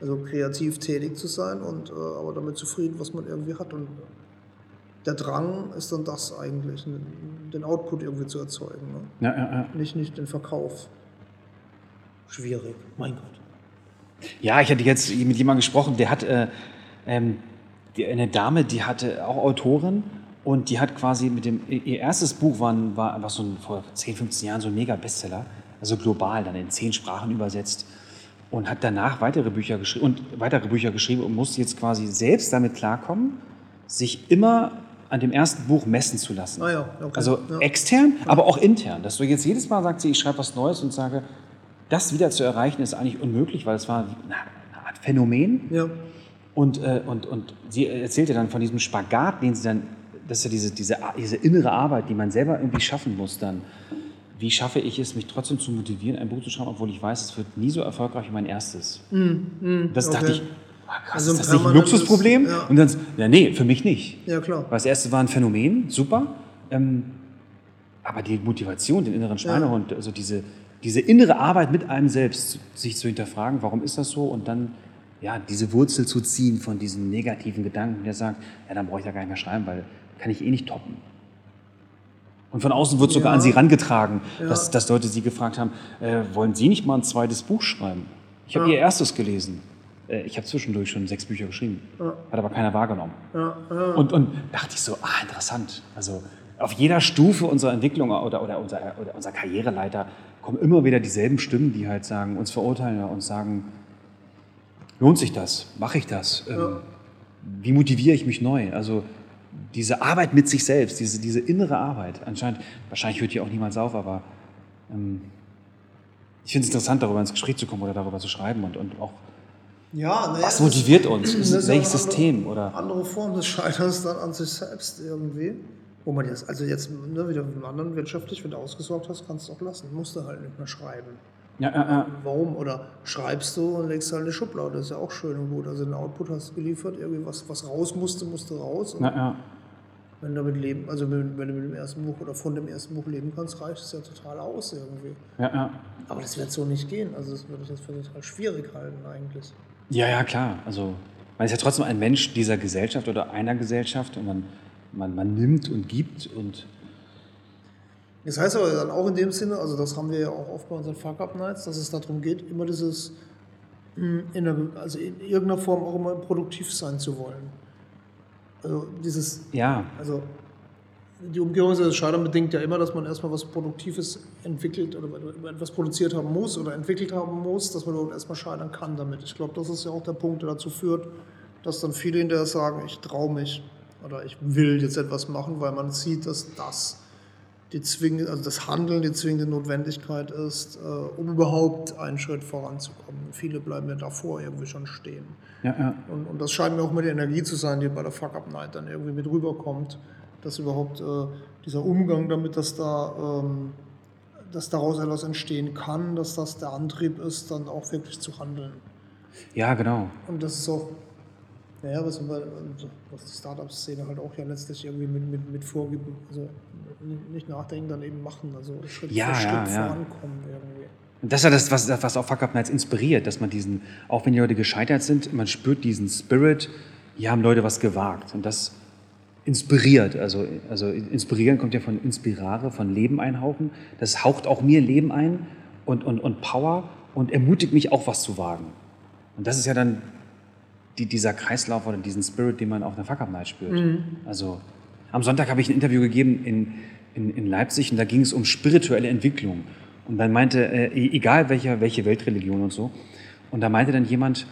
Also kreativ tätig zu sein und äh, aber damit zufrieden, was man irgendwie hat. Und der Drang ist dann das eigentlich, den Output irgendwie zu erzeugen. Ne? Ja, ja, ja. Nicht, nicht den Verkauf. Schwierig, mein Gott. Ja, ich hatte jetzt mit jemandem gesprochen, der hat äh, ähm, die, eine Dame, die hatte auch Autorin und die hat quasi mit dem, ihr erstes Buch war, war einfach so ein, vor 10, 15 Jahren so ein Mega-Bestseller, also global, dann in zehn Sprachen übersetzt und hat danach weitere Bücher geschrieben und weitere Bücher geschrieben und musste jetzt quasi selbst damit klarkommen, sich immer an dem ersten Buch messen zu lassen. Ah ja, okay. Also Ja. extern, aber auch intern. Dass du jetzt jedes Mal sagst, ich schreibe was Neues und sage, das wieder zu erreichen ist eigentlich unmöglich, weil es war eine Art Phänomen. Ja, Und, äh, und, und sie erzählte dann von diesem Spagat, den sie dann, das ist ja diese, diese, diese innere Arbeit, die man selber irgendwie schaffen muss dann. Wie schaffe ich es, mich trotzdem zu motivieren, ein Buch zu schreiben, obwohl ich weiß, es wird nie so erfolgreich wie mein erstes. das dachte Mm, okay. ich, ah, krass, Also ein ist das nicht ein Luxusproblem? ja. Und dann, ja, nee, für mich nicht. ja klar. Weil das erste war ein Phänomen, super. Ähm, aber die Motivation, den inneren Schweinehund, also diese, diese innere Arbeit mit einem selbst, sich zu hinterfragen, warum ist das so? Und dann ja, diese Wurzel zu ziehen von diesen negativen Gedanken, der sagt, ja, dann brauche ich da gar nicht mehr schreiben, weil kann ich eh nicht toppen. Und von außen wird sogar Ja. an sie rangetragen, Ja. dass, dass Leute sie gefragt haben, äh, wollen Sie nicht mal ein zweites Buch schreiben? Ich habe Ja. Ihr erstes gelesen. Äh, ich habe zwischendurch schon sechs Bücher geschrieben. Hat aber keiner wahrgenommen. Und, und dachte ich so, ah, interessant. Also auf jeder Stufe unserer Entwicklung oder, oder, unser, oder unserer Karriereleiter kommen immer wieder dieselben Stimmen, die halt sagen, uns verurteilen oder uns sagen, lohnt sich das? Mache ich das? Ähm, Wie motiviere ich mich neu? Also diese Arbeit mit sich selbst, diese, diese innere Arbeit, anscheinend, wahrscheinlich hört die auch niemals auf, aber ähm, ich finde es interessant, darüber ins Gespräch zu kommen oder darüber zu schreiben und, und auch, ja naja, was motiviert uns? welches System? Andere, Oder? andere Form des Scheiterns dann an sich selbst irgendwie. Wo man jetzt, also jetzt ne, wieder mit dem anderen wirtschaftlich, wenn du ausgesorgt hast, kannst du auch lassen. Musst du halt nicht mehr schreiben. Ja, ja, ja. Warum? Oder schreibst du und legst halt eine Schublade. Das ist ja auch schön und gut. Also den Output hast du geliefert, irgendwie was, was raus musste, musste raus. Und Ja, ja. Wenn du damit leben, also wenn, wenn du mit dem ersten Buch oder von dem ersten Buch leben kannst, reicht es ja total aus irgendwie. Ja, ja. Aber das wird so nicht gehen. Also das würde ich jetzt für total schwierig halten eigentlich. Ja, ja, klar. Also man ist ja trotzdem ein Mensch dieser Gesellschaft oder einer Gesellschaft und man, man, man nimmt und gibt und Das heißt aber dann auch in dem Sinne, also das haben wir ja auch oft bei unseren Fuck-Up-Nights, dass es darum geht, immer dieses, mh, in der, also in irgendeiner Form auch immer produktiv sein zu wollen. Also dieses, ja, also die Umkehrung des Scheitern bedingt ja immer, dass man erstmal was Produktives entwickelt oder etwas produziert haben muss oder entwickelt haben muss, dass man überhaupt erstmal scheitern kann damit. Ich glaube, das ist ja auch der Punkt, der dazu führt, dass dann viele hinterher sagen, ich traue mich oder ich will jetzt etwas machen, weil man sieht, dass das die zwingende, also das Handeln die zwingende Notwendigkeit ist, äh, um überhaupt einen Schritt voranzukommen. Viele bleiben ja davor irgendwie schon stehen. ja, ja. Und, und das scheint mir auch mal die Energie zu sein, die bei der Fuck-Up-Night dann irgendwie mit rüberkommt, dass überhaupt äh, dieser Umgang damit, dass da ähm, dass daraus etwas entstehen kann, dass das der Antrieb ist, dann auch wirklich zu handeln. Ja, genau. Und das ist auch, naja, was, was die Startup-Szene halt auch ja letztlich irgendwie mit, mit, mit vorgibt. Also nicht nachdenken, dann eben machen. Also Schritt Ja, für Schritt ja, ja. vorankommen irgendwie. Das ist ja das, was, was auch Fuck Up Nights inspiriert, dass man diesen, auch wenn die Leute gescheitert sind, man spürt diesen Spirit, hier haben Leute was gewagt. Und das inspiriert. Also, also inspirieren kommt ja von inspirare, von Leben einhauchen. Das haucht auch mir Leben ein und, und, und Power und ermutigt mich auch was zu wagen. Und das ist ja dann die, dieser Kreislauf oder diesen Spirit, den man auf einer Fuck Up Night spürt. Also am Sonntag habe ich ein Interview gegeben in, in, in Leipzig und da ging es um spirituelle Entwicklung. Und dann meinte, äh, e- egal welche, welche Weltreligion und so, und da meinte dann jemand,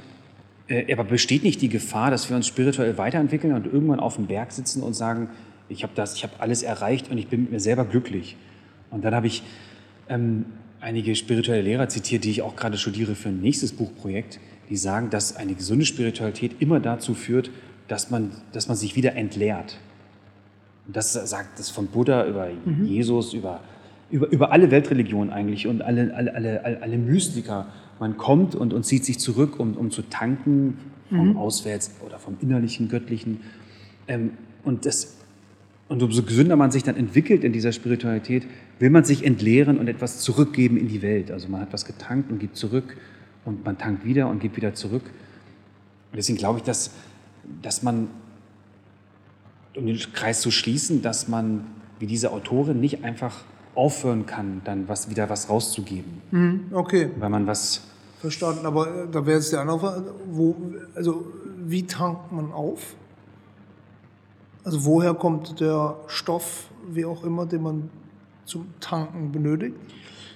äh, aber besteht nicht die Gefahr, dass wir uns spirituell weiterentwickeln und irgendwann auf dem Berg sitzen und sagen, ich habe das, ich habe alles erreicht und ich bin mit mir selber glücklich. Und dann habe ich ähm, einige spirituelle Lehrer zitiert, die ich auch gerade studiere für ein nächstes Buchprojekt, die sagen, dass eine gesunde Spiritualität immer dazu führt, dass man, dass man sich wieder entleert. Und das sagt das von Buddha über Jesus, über, über, über alle Weltreligionen eigentlich und alle, alle, alle, alle, Mystiker. Man kommt und, und zieht sich zurück, um, um zu tanken vom Auswärts oder vom innerlichen, göttlichen. Ähm, und, das, und umso gesünder man sich dann entwickelt in dieser Spiritualität, will man sich entleeren und etwas zurückgeben in die Welt. Also man hat was getankt und gibt zurück und man tankt wieder und gibt wieder zurück. Und deswegen glaube ich, dass, dass man um den Kreis zu schließen, dass man wie diese Autorin nicht einfach aufhören kann, dann was, wieder was rauszugeben, Okay, weil man was, verstanden. Aber äh, da wäre jetzt andere Frage, wo, also wie tankt man auf? Also woher kommt der Stoff, wie auch immer, den man zum Tanken benötigt?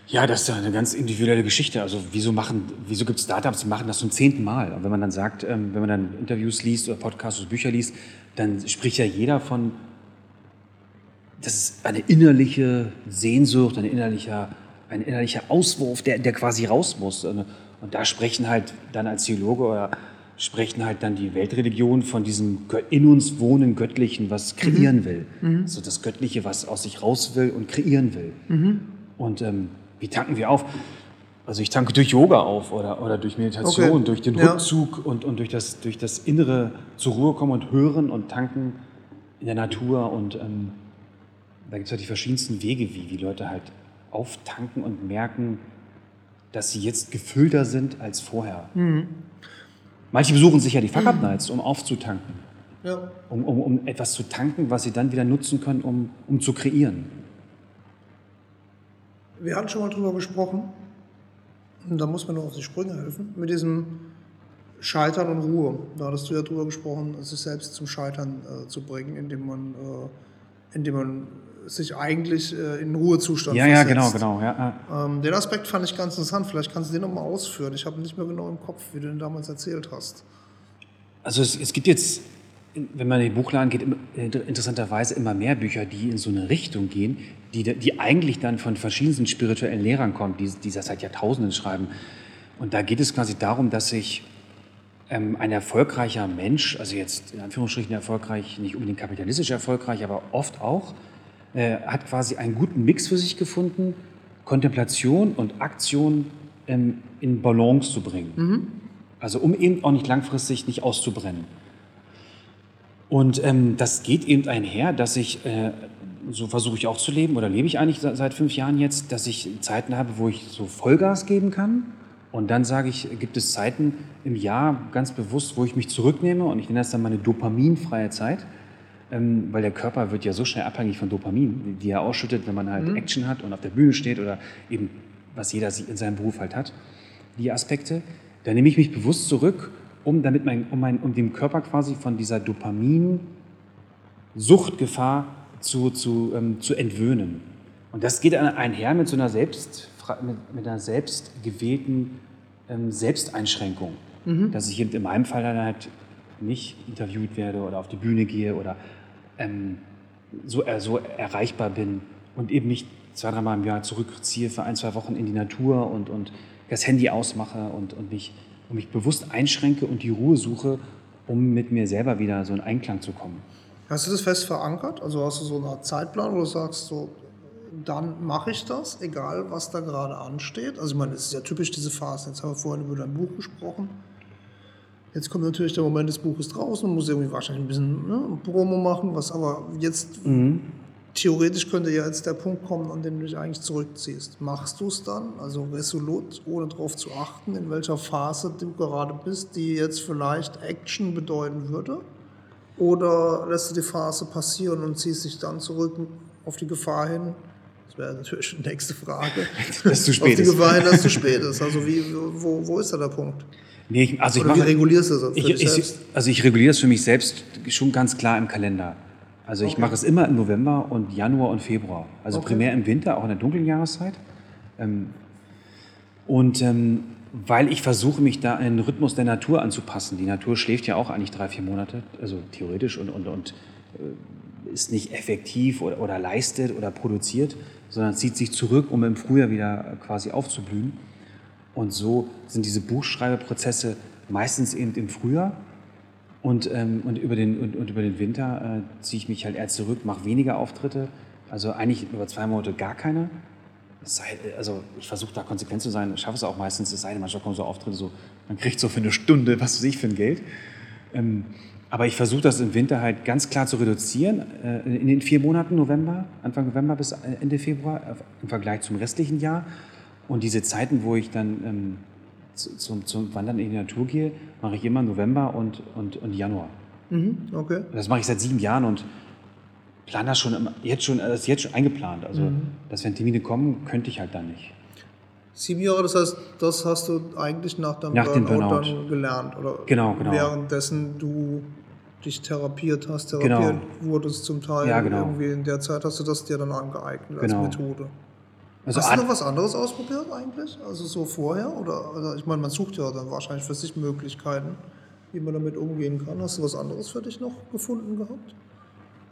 Ja, das ist ja eine ganz individuelle Geschichte. Also wieso machen, wieso gibt es Startups, die machen das zum zehnten Mal? Und wenn man dann sagt, ähm, wenn man dann Interviews liest oder Podcasts oder Bücher liest, dann spricht ja jeder von, das ist eine innerliche Sehnsucht, ein innerlicher, ein innerlicher Auswurf, der, der quasi raus muss. Und, da sprechen halt dann als Theologe oder sprechen halt dann die Weltreligionen von diesem in uns wohnen Göttlichen, was kreieren will. So das Göttliche, was aus sich raus will und kreieren will. Und ähm, wie tanken wir auf? Also ich tanke durch Yoga auf oder, oder durch Meditation, Okay. durch den Ja. Rückzug und, und durch, das, durch das innere zur Ruhe kommen und hören und tanken in der Natur. Und ähm, da gibt es halt die verschiedensten Wege, wie, wie Leute halt auftanken und merken, dass sie jetzt gefüllter sind als vorher. Manche besuchen sicher die Fuck Up Nights, um aufzutanken, Ja, um, um, um etwas zu tanken, was sie dann wieder nutzen können, um, um zu kreieren. Wir hatten schon mal drüber gesprochen, und da muss man nur auf die Sprünge helfen, mit diesem Scheitern und Ruhe. Da hattest du ja drüber gesprochen, sich selbst zum Scheitern äh, zu bringen, indem man, äh, indem man sich eigentlich äh, in Ruhezustand Ja, ja, versetzt. genau, genau. Ja, ja. Ähm, den Aspekt fand ich ganz interessant. Vielleicht kannst du den nochmal ausführen. Ich habe nicht mehr genau im Kopf, wie du den damals erzählt hast. Also es, es gibt jetzt, wenn man in den Buchladen geht, immer- interessanterweise immer mehr Bücher, die in so eine Richtung gehen, die, die eigentlich dann von verschiedensten spirituellen Lehrern kommen, die, die das seit Jahrtausenden schreiben. Und da geht es quasi darum, dass sich ähm, ein erfolgreicher Mensch, also jetzt in Anführungsstrichen erfolgreich, nicht unbedingt kapitalistisch erfolgreich, aber oft auch, äh, hat quasi einen guten Mix für sich gefunden, Kontemplation und Aktion ähm, in Balance zu bringen. Also um eben auch nicht langfristig nicht auszubrennen. Und ähm, das geht eben einher, dass ich, äh, so versuche ich auch zu leben oder lebe ich eigentlich seit, fünf Jahren jetzt, dass ich Zeiten habe, wo ich so Vollgas geben kann. Und dann sage ich, gibt es Zeiten im Jahr ganz bewusst, wo ich mich zurücknehme und ich nenne das dann meine dopaminfreie Zeit. Ähm, weil der Körper wird ja so schnell abhängig von Dopamin, die er ausschüttet, wenn man halt Action hat und auf der Bühne steht oder eben, was jeder in seinem Beruf halt hat, die Aspekte. Da nehme ich mich bewusst zurück, um, damit mein, um, mein, um dem Körper quasi von dieser Dopamin-Suchtgefahr zu, zu, ähm, zu entwöhnen. Und das geht einher mit so einer, selbst, mit, mit einer selbstgewählten ähm, Selbsteinschränkung. Dass ich in meinem Fall dann halt nicht interviewt werde oder auf die Bühne gehe oder ähm, so, äh, so erreichbar bin und eben mich zwei, dreimal im Jahr zurückziehe für ein, zwei Wochen in die Natur und, und das Handy ausmache und, und, mich, und mich bewusst einschränke und die Ruhe suche, um mit mir selber wieder so in Einklang zu kommen. Hast du das fest verankert? Also hast du so eine Art Zeitplan, wo du sagst, so, dann mache ich das, egal was da gerade ansteht? Also ich meine, es ist ja typisch diese Phase. Jetzt haben wir vorhin über dein Buch gesprochen. Jetzt kommt natürlich der Moment, das Buch ist draußen, man muss irgendwie wahrscheinlich ein bisschen ne, Promo machen, was aber jetzt theoretisch könnte ja jetzt der Punkt kommen, an dem du dich eigentlich zurückziehst. Machst du es dann, also resolut, ohne darauf zu achten, in welcher Phase du gerade bist, die jetzt vielleicht Action bedeuten würde? Oder lässt du die Phase passieren und ziehst dich dann zurück auf die Gefahr hin? Das wäre natürlich die nächste Frage. Dass zu auf spät die ist. Gefahr hin, dass es zu spät ist. Also wie, wo, wo ist da der Punkt? Nee, ich, also ich Oder wie mache, regulierst du das ich, ich, also ich reguliere es für mich selbst schon ganz klar im Kalender. Also ich Okay. mache es immer im November und Januar und Februar. Also Okay. primär im Winter, auch in der dunklen Jahreszeit. Ähm, und ähm, weil ich versuche, mich da an den Rhythmus der Natur anzupassen. Die Natur schläft ja auch eigentlich drei, vier Monate, also theoretisch und, und, und äh, ist nicht effektiv oder, oder leistet oder produziert, sondern zieht sich zurück, um im Frühjahr wieder äh, quasi aufzublühen. Und so sind diese Buchschreibeprozesse meistens eben im Frühjahr. Und, ähm, und, über den, und, und über den Winter äh, ziehe ich mich halt eher zurück, mache weniger Auftritte. Also eigentlich über zwei Monate gar keine. Sei, also ich versuche da konsequent zu sein, schaffe es auch meistens. Es sei denn, manchmal kommen so Auftritte, so, man kriegt so für eine Stunde, was weiß ich, für ein Geld. Ähm, aber ich versuche das im Winter halt ganz klar zu reduzieren. Äh, in den vier Monaten November, Anfang November bis Ende Februar äh, im Vergleich zum restlichen Jahr. Und diese Zeiten, wo ich dann ähm, zum, zum Wandern in die Natur gehe, mache ich immer November und, und, und Januar. Mhm, okay. Das mache ich seit sieben Jahren und plane das schon jetzt schon, das ist jetzt schon eingeplant. Also, dass wenn Termine kommen, könnte ich halt dann nicht. Sieben Jahre, das heißt, das hast du eigentlich nach deinem Nach dem Burnout, Burnout. dann gelernt, oder? Genau, genau. Währenddessen du dich therapiert hast, therapiert Genau. wurdest zum Teil. Ja, genau. Irgendwie in der Zeit hast du das dir dann angeeignet als Genau. Methode. Also hast du noch was anderes ausprobiert eigentlich? Also so vorher? Oder also ich meine, man sucht ja dann wahrscheinlich für sich Möglichkeiten, wie man damit umgehen kann. Hast du was anderes für dich noch gefunden gehabt?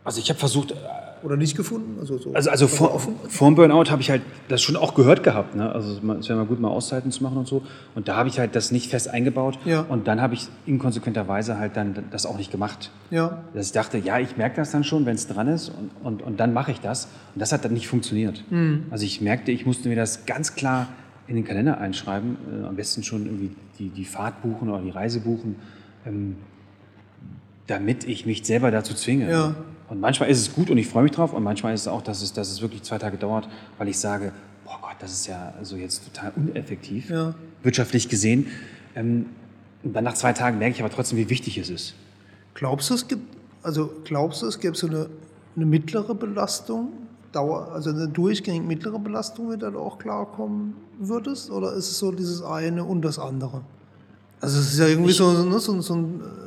Also ich habe versucht, Oder nicht gefunden? Also, so Also, also vor, offen? vor dem Burnout habe ich halt das schon auch gehört gehabt. Ne? Also es wäre mal gut, mal Auszeiten zu machen und so. Und da habe ich halt das nicht fest eingebaut. Ja. Und dann habe ich inkonsequenterweise halt dann das auch nicht gemacht. Ja. Dass ich dachte, ja, ich merke das dann schon, wenn es dran ist und, und, und dann mache ich das. Und das hat dann nicht funktioniert. Also ich merkte, ich musste mir das ganz klar in den Kalender einschreiben. Äh, am besten schon irgendwie die, die Fahrt buchen oder die Reise buchen. Ähm, damit ich mich selber dazu zwinge. Ja. Und manchmal ist es gut und ich freue mich drauf und manchmal ist es auch, dass es, dass es wirklich zwei Tage dauert, weil ich sage, boah Gott, das ist ja also jetzt total uneffektiv, Ja. wirtschaftlich gesehen. Ähm, und dann nach zwei Tagen merke ich aber trotzdem, wie wichtig es ist. Glaubst du, es gibt, also glaubst du, es gäbe so eine, eine mittlere Belastung, Dauer, also eine durchgängig mittlere Belastung, mit der du auch klarkommen würdest? Oder ist es so dieses eine und das andere? Also es ist ja irgendwie so, ne, so, so ein äh,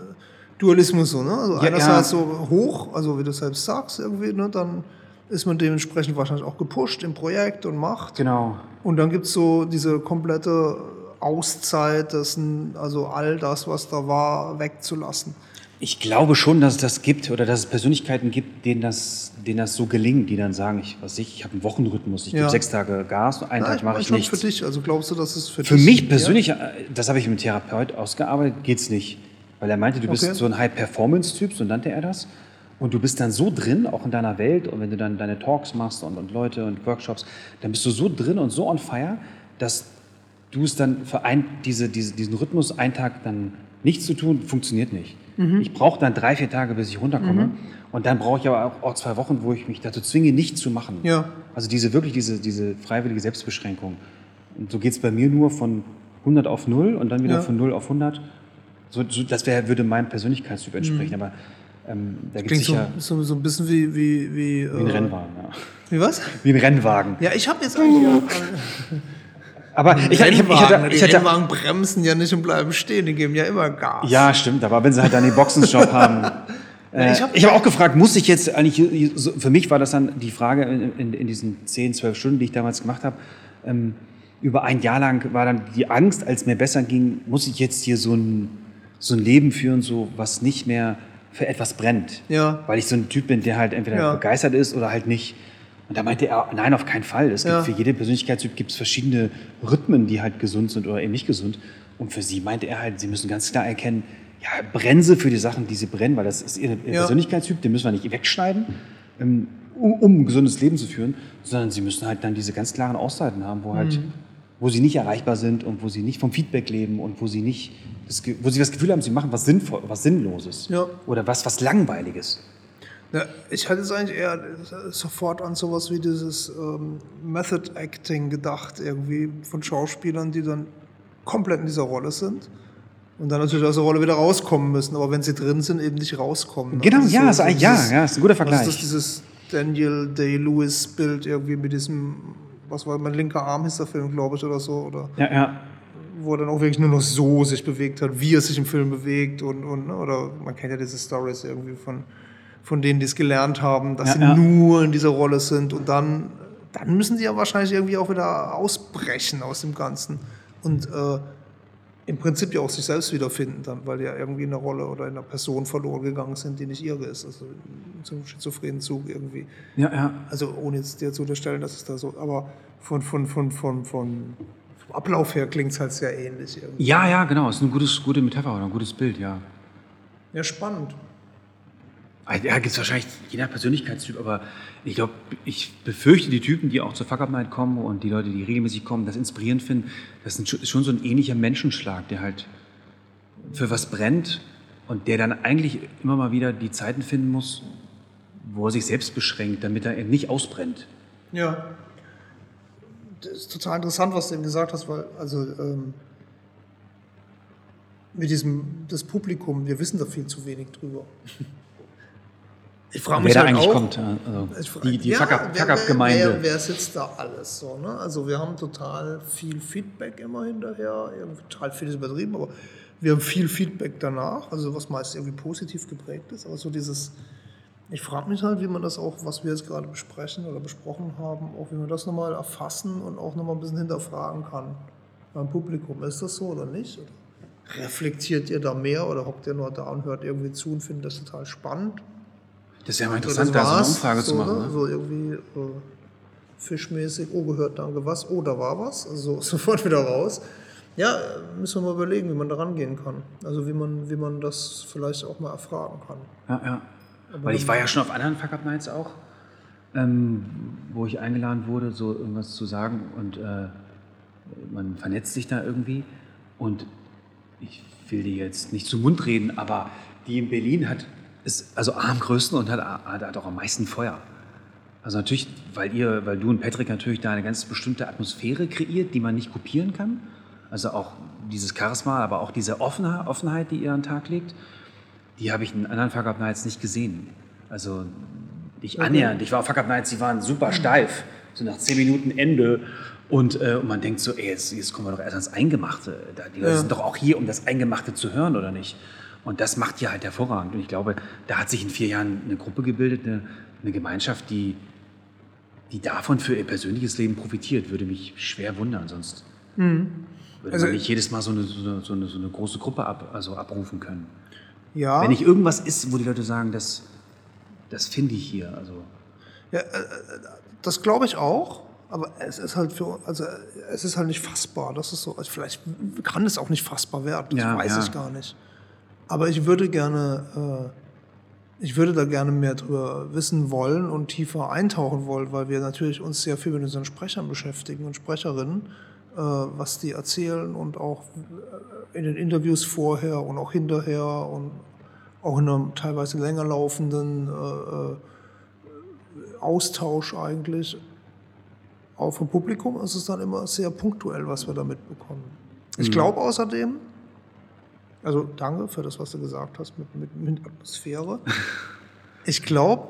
Dualismus so, ne? Also Ja, einerseits ja. so hoch, also wie du selbst sagst, irgendwie, ne, dann ist man dementsprechend wahrscheinlich auch gepusht im Projekt und macht. Genau. Und dann gibt es so diese komplette Auszeit, dessen, also all das, was da war, wegzulassen. Ich glaube schon, dass es das gibt oder dass es Persönlichkeiten gibt, denen das, denen das so gelingt, die dann sagen, ich was ich, ich habe einen Wochenrhythmus, ich Ja. gebe sechs Tage Gas, einen Ja, Tag mache ich schon nichts. für dich. Also glaubst du, dass es für, Für dich mich persönlich, äh, das habe ich mit dem Therapeut ausgearbeitet, geht's nicht. Weil er meinte, du bist Okay. so ein High-Performance-Typ, so nannte er das. Und du bist dann so drin, auch in deiner Welt, und wenn du dann deine Talks machst und, und Leute und Workshops, dann bist du so drin und so on fire, dass du es dann für ein, diese, diese, diesen Rhythmus, einen Tag dann nichts zu tun, funktioniert nicht. Ich brauche dann drei, vier Tage, bis ich runterkomme. Und dann brauche ich aber auch, auch zwei Wochen, wo ich mich dazu zwinge, nichts zu machen. Ja. Also diese wirklich diese, diese freiwillige Selbstbeschränkung. Und so geht es bei mir nur von 100 auf 0 und dann wieder Ja. von 0 auf 100. So, so, das wär, würde meinem Persönlichkeitstyp entsprechen. Aber ähm, da gibt es Mhm. Sicher so, so ein bisschen wie. Wie, wie, wie ein äh, Rennwagen. Ja. Wie was? Wie ein Rennwagen. Ja, ich habe jetzt eigentlich. auch- Aber ich, ich, ich, ich, hatte, ich hatte, Rennwagen bremsen ja nicht und bleiben stehen, die geben ja immer Gas. Ja, stimmt, aber wenn sie halt dann den Boxenstopp haben. Äh, ich ich hab- habe hab auch gefragt, muss ich jetzt eigentlich, für mich war das dann die Frage in, in, in diesen 10, 12 Stunden, die ich damals gemacht habe, ähm, über ein Jahr lang war dann die Angst, als mir besser ging, muss ich jetzt hier so ein, so ein Leben führen, so was nicht mehr für etwas brennt. Ja. Weil ich so ein Typ bin, der halt entweder Ja. begeistert ist oder halt nicht. Und da meinte er, nein, auf keinen Fall. Es gibt Ja. für jede Persönlichkeitstyp gibt es verschiedene Rhythmen, die halt gesund sind oder eben nicht gesund. Und für sie meinte er halt, sie müssen ganz klar erkennen, ja, Brense für die Sachen, die sie brennen, weil das ist ihr, ihr Ja. Persönlichkeitstyp, den müssen wir nicht wegschneiden, ähm, um, um ein gesundes Leben zu führen, sondern sie müssen halt dann diese ganz klaren Auszeiten haben, wo halt, Mhm. Wo sie nicht erreichbar sind und wo sie nicht vom Feedback leben und wo sie nicht, das, wo sie das Gefühl haben, sie machen was sinnvoll, was Sinnloses Ja. oder was, was Langweiliges. Ja, ich hatte es eigentlich eher sofort an sowas wie dieses ähm, Method Acting gedacht, irgendwie von Schauspielern, die dann komplett in dieser Rolle sind und dann natürlich aus der Rolle wieder rauskommen müssen, aber wenn sie drin sind, eben nicht rauskommen. Genau, Also ja, ist ein- ja, ja, ist ein guter Vergleich. ist das, dieses Daniel Day-Lewis-Bild irgendwie mit diesem, was war mein linker Arm, ist der Film, glaube ich, oder so, oder Ja, ja. wo er dann auch wirklich nur noch so sich bewegt hat, wie er sich im Film bewegt und, und ne, oder man kennt ja diese Stories irgendwie von, von denen, die es gelernt haben, dass Ja, sie ja. nur in dieser Rolle sind und dann, dann müssen sie ja wahrscheinlich irgendwie auch wieder ausbrechen aus dem Ganzen und äh, im Prinzip ja auch sich selbst wiederfinden dann, weil ja irgendwie in einer Rolle oder in einer Person verloren gegangen sind, die nicht ihre ist, also zum schizophrenen Zug irgendwie. Ja, ja. Also ohne jetzt dir zu unterstellen, dass es da so, aber von, von, von, von, von vom Ablauf her klingt es halt sehr ähnlich irgendwie. Ja, ja, genau. Ist eine gutes, gute Metapher oder ein gutes Bild, ja. Ja, spannend. Ah, Ja, gibt es wahrscheinlich je nach Persönlichkeitstyp, aber ich glaube, ich befürchte, die Typen, die auch zur Fuck Up Night kommen und die Leute, die regelmäßig kommen, das inspirierend finden, das ist schon- so ein ähnlicher Menschenschlag, der halt für was brennt und der dann eigentlich immer mal wieder die Zeiten finden muss, wo er sich selbst beschränkt, damit er eben nicht ausbrennt. Ja. Das ist total interessant, was du eben gesagt hast, weil, also, ähm, mit diesem, das Publikum, wir wissen da viel zu wenig drüber. Ich frage mich Wer da halt eigentlich auch, kommt, also die, die ja, Fuck Up- wer-. Wer, wer sitzt da alles so? Ne? Also wir haben total viel Feedback immer hinterher, irgendwie total viel ist übertrieben, aber wir haben viel Feedback danach, also was meist irgendwie positiv geprägt ist. Aber so dieses, ich frage mich halt, wie man das auch, was wir jetzt gerade besprechen oder besprochen haben, auch wie man das nochmal erfassen und auch nochmal ein bisschen hinterfragen kann beim Publikum. Ist das so oder nicht? Oder reflektiert ihr da mehr oder hockt ihr nur da und hört irgendwie zu und findet das total spannend? Das wäre mal interessant, da so eine Umfrage zu machen. Ne? Ne? So irgendwie äh, fischmäßig, oh, gehört danke was, oh, da war was, also sofort wieder raus. Ja, müssen wir mal überlegen, wie man da rangehen kann. Also wie man, wie man das vielleicht auch mal erfragen kann. Ja, ja. Weil ich war ja schon auf anderen Fuck Up Nights auch, ähm, wo ich eingeladen wurde, so irgendwas zu sagen und äh, man vernetzt sich da irgendwie und ich will dir jetzt nicht zum Mund reden, aber die in Berlin hat ist also A am größten und hat, hat, auch am meisten Feuer. Also natürlich, weil ihr, weil du und Patrick natürlich da eine ganz bestimmte Atmosphäre kreiert, die man nicht kopieren kann. Also auch dieses Charisma, aber auch diese Offenheit, Offenheit die ihr an den Tag legt, die habe ich in anderen Fuck Up Nights nicht gesehen. Also nicht annähernd. Ich war auf Fuck Up Nights, die waren super steif. So nach zehn Minuten Ende. Und, äh, und man denkt so, ey, jetzt, jetzt kommen wir doch erst ans Eingemachte. Die Leute Ja. sind doch auch hier, um das Eingemachte zu hören, oder nicht? Und das macht ja halt hervorragend. Und ich glaube, da hat sich in vier Jahren eine Gruppe gebildet, eine, eine Gemeinschaft, die, die davon für ihr persönliches Leben profitiert. Würde mich schwer wundern, sonst würde Also- man nicht jedes Mal so eine, so eine, so eine, so eine große Gruppe ab, also abrufen können. Ja, Wenn nicht irgendwas ist, wo die Leute sagen, das, das finde ich hier. Also, das glaube ich auch. Aber es ist halt für, also es ist halt nicht fassbar. Das ist so, also vielleicht kann es auch nicht fassbar werden. Das Ja, weiß ja. ich gar nicht. Aber ich würde gerne, äh, ich würde da gerne mehr drüber wissen wollen und tiefer eintauchen wollen, weil wir natürlich uns sehr viel mit unseren Sprechern beschäftigen und Sprecherinnen, äh, was die erzählen und auch äh, in den Interviews vorher und auch hinterher und auch in einem teilweise länger laufenden äh, äh, Austausch eigentlich. Auch vom Publikum ist es dann immer sehr punktuell, was wir da mitbekommen. Ich glaube außerdem, also danke für das, was du gesagt hast mit, mit, mit Atmosphäre. Ich glaube,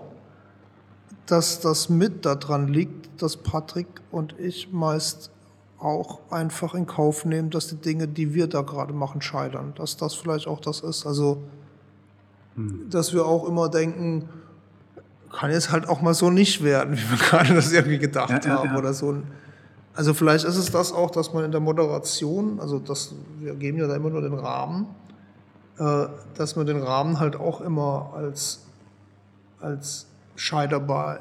dass das mit daran liegt, dass Patrick und ich meist auch einfach in Kauf nehmen, dass die Dinge, die wir da gerade machen, scheitern. Dass das vielleicht auch das ist. Also, dass wir auch immer denken, kann jetzt halt auch mal so nicht werden, wie wir gerade das irgendwie gedacht Ja, ja, haben ja. oder so. Also vielleicht ist es das auch, dass man in der Moderation, also das, wir geben ja da immer nur den Rahmen, dass man den Rahmen halt auch immer als, als scheiterbar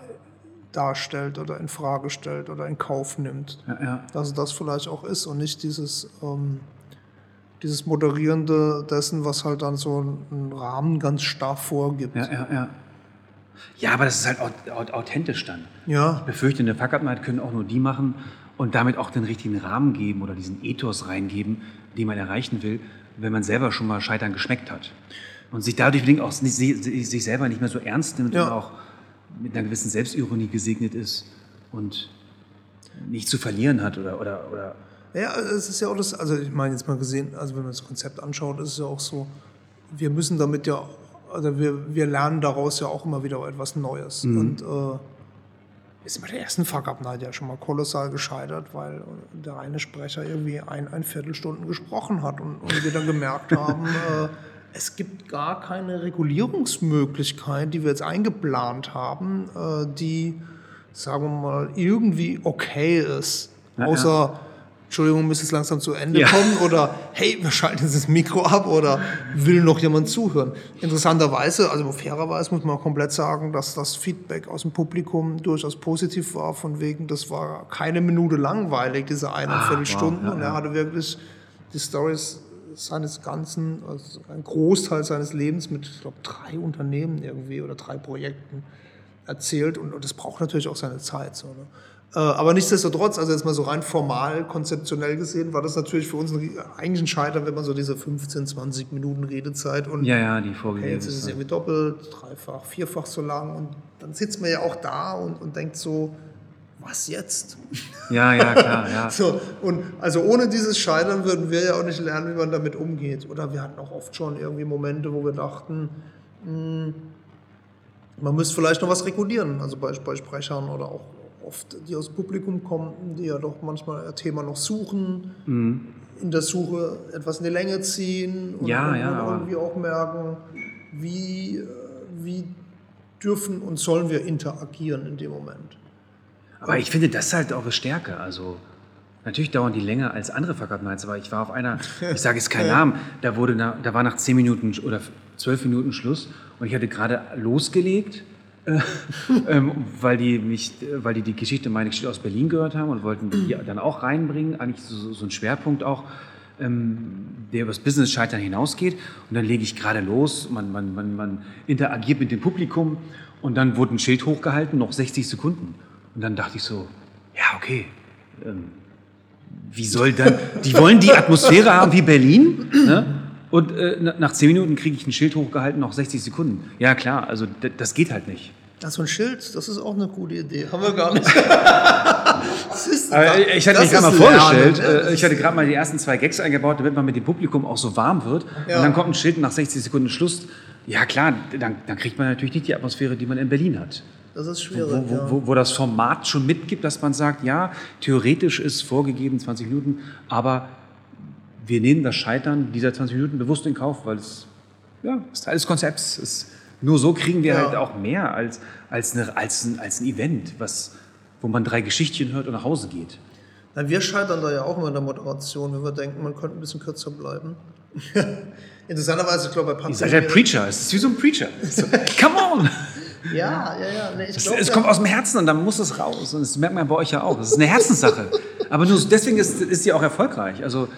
darstellt oder in Frage stellt oder in Kauf nimmt. Ja, ja. Dass das vielleicht auch ist und nicht dieses, ähm, dieses Moderierende dessen, was halt dann so einen Rahmen ganz starr vorgibt. Ja, ja, ja. Ja, aber das ist halt au- au- authentisch dann. Ja. Ich befürchte, eine Fuck-Up-Night können auch nur die machen und damit auch den richtigen Rahmen geben oder diesen Ethos reingeben, den man erreichen will, wenn man selber schon mal Scheitern geschmeckt hat. Und sich dadurch bedingt auch nicht, sich selber nicht mehr so ernst nimmt Ja. und auch mit einer gewissen Selbstironie gesegnet ist und nicht zu verlieren hat oder, oder, oder Ja, es ist ja auch das, also ich meine jetzt mal gesehen, also wenn man das Konzept anschaut, ist es ja auch so, wir müssen damit ja, also wir, wir lernen daraus ja auch immer wieder etwas Neues. Und äh, ist bei der ersten Fuck-Up-Night ja schon mal kolossal gescheitert, weil der eine Sprecher irgendwie ein, ein Viertelstunden gesprochen hat und, und wir dann gemerkt haben, äh, es gibt gar keine Regulierungsmöglichkeit, die wir jetzt eingeplant haben, äh, die, sagen wir mal, irgendwie okay ist. Ja, Außer, Entschuldigung, müsste es langsam zu Ende Ja. kommen oder hey, wir schalten jetzt das Mikro ab oder will noch jemand zuhören. Interessanterweise, also fairerweise muss man auch komplett sagen, dass das Feedback aus dem Publikum durchaus positiv war, von wegen, das war keine Minute langweilig, diese eineinviertel wow, Stunden ja, und er hatte wirklich die Stories seines ganzen, also ein Großteil seines Lebens mit, ich glaube, drei Unternehmen irgendwie oder drei Projekten erzählt und, und das braucht natürlich auch seine Zeit. So, ne? Äh, aber nichtsdestotrotz, also jetzt mal so rein formal, konzeptionell gesehen, war das natürlich für uns eigentlich ein Scheitern, wenn man so diese 15, 20 Minuten Redezeit und ja, ja, die vorgegeben jetzt ist es irgendwie doppelt, dreifach, vierfach so lang und dann sitzt man ja auch da und, und denkt so, was jetzt? Ja, ja, klar, ja. So, und also ohne dieses Scheitern würden wir ja auch nicht lernen, wie man damit umgeht. Oder wir hatten auch oft schon irgendwie Momente, wo wir dachten, mh, man müsste vielleicht noch was regulieren. Also bei, bei Sprechern oder auch oft, die aus dem Publikum kommen, die ja doch manchmal ein Thema noch suchen, in der Suche etwas in die Länge ziehen und, Ja, und, ja, aber- irgendwie auch merken, wie, äh, wie dürfen und sollen wir interagieren in dem Moment. Aber ich finde, das ist halt eure Stärke. Also, natürlich dauern die länger als andere Fuck Up Nights, aber ich war auf einer, ich sage jetzt keinen Namen, da, wurde da war nach 10 Minuten oder 12 Minuten Schluss und ich hatte gerade losgelegt, ähm, weil, die mich, weil die die Geschichte meine Geschichte aus Berlin gehört haben und wollten die dann auch reinbringen, eigentlich so, so ein Schwerpunkt auch, ähm, der über das Business-Scheitern hinausgeht. Und dann lege ich gerade los, man, man, man, man interagiert mit dem Publikum und dann wurde ein Schild hochgehalten, noch 60 Sekunden. Und dann dachte ich so, ja, okay, ähm, wie soll dann, die wollen die Atmosphäre haben wie Berlin, ne? Und äh, na- nach 10 Minuten kriege ich ein Schild hochgehalten, noch 60 Sekunden. Ja, klar, also das geht halt nicht. Das so ein Schild, das ist auch eine gute Idee. Haben wir gar nicht. Das ist- Aber ich hatte das mich gerade mal vorgestellt, Lernen, ne? äh, ich hatte gerade mal die ersten zwei Gags eingebaut, damit man mit dem Publikum auch so warm wird. Ja. Und dann kommt ein Schild nach 60 Sekunden Schluss. Ja klar, dann, dann kriegt man natürlich nicht die Atmosphäre, die man in Berlin hat. Das ist Wo, schwierig. wo, ja. wo, wo das Format schon mitgibt, dass man sagt, ja, theoretisch ist vorgegeben 20 Minuten, aber wir nehmen das Scheitern dieser 20 Minuten bewusst in Kauf, weil es ja, ist Teil des Konzepts. Es, nur so kriegen wir Ja. halt auch mehr als, als, eine, als, ein, als ein Event, was, wo man drei Geschichtchen hört und nach Hause geht. Na, wir scheitern da ja auch immer in der Moderation, wenn wir denken, man könnte ein bisschen kürzer bleiben. Interessanterweise, ich glaube, bei Ihr Patrick. seid der Preacher, es ist wie so ein Preacher. So, come on! Ja, ja, ja. Nee, ich Es, glaub, es ja. kommt aus dem Herzen und dann muss es raus. Und das merkt man bei euch ja auch. Das ist eine Herzenssache. Aber nur deswegen ist, ist sie auch erfolgreich. Also,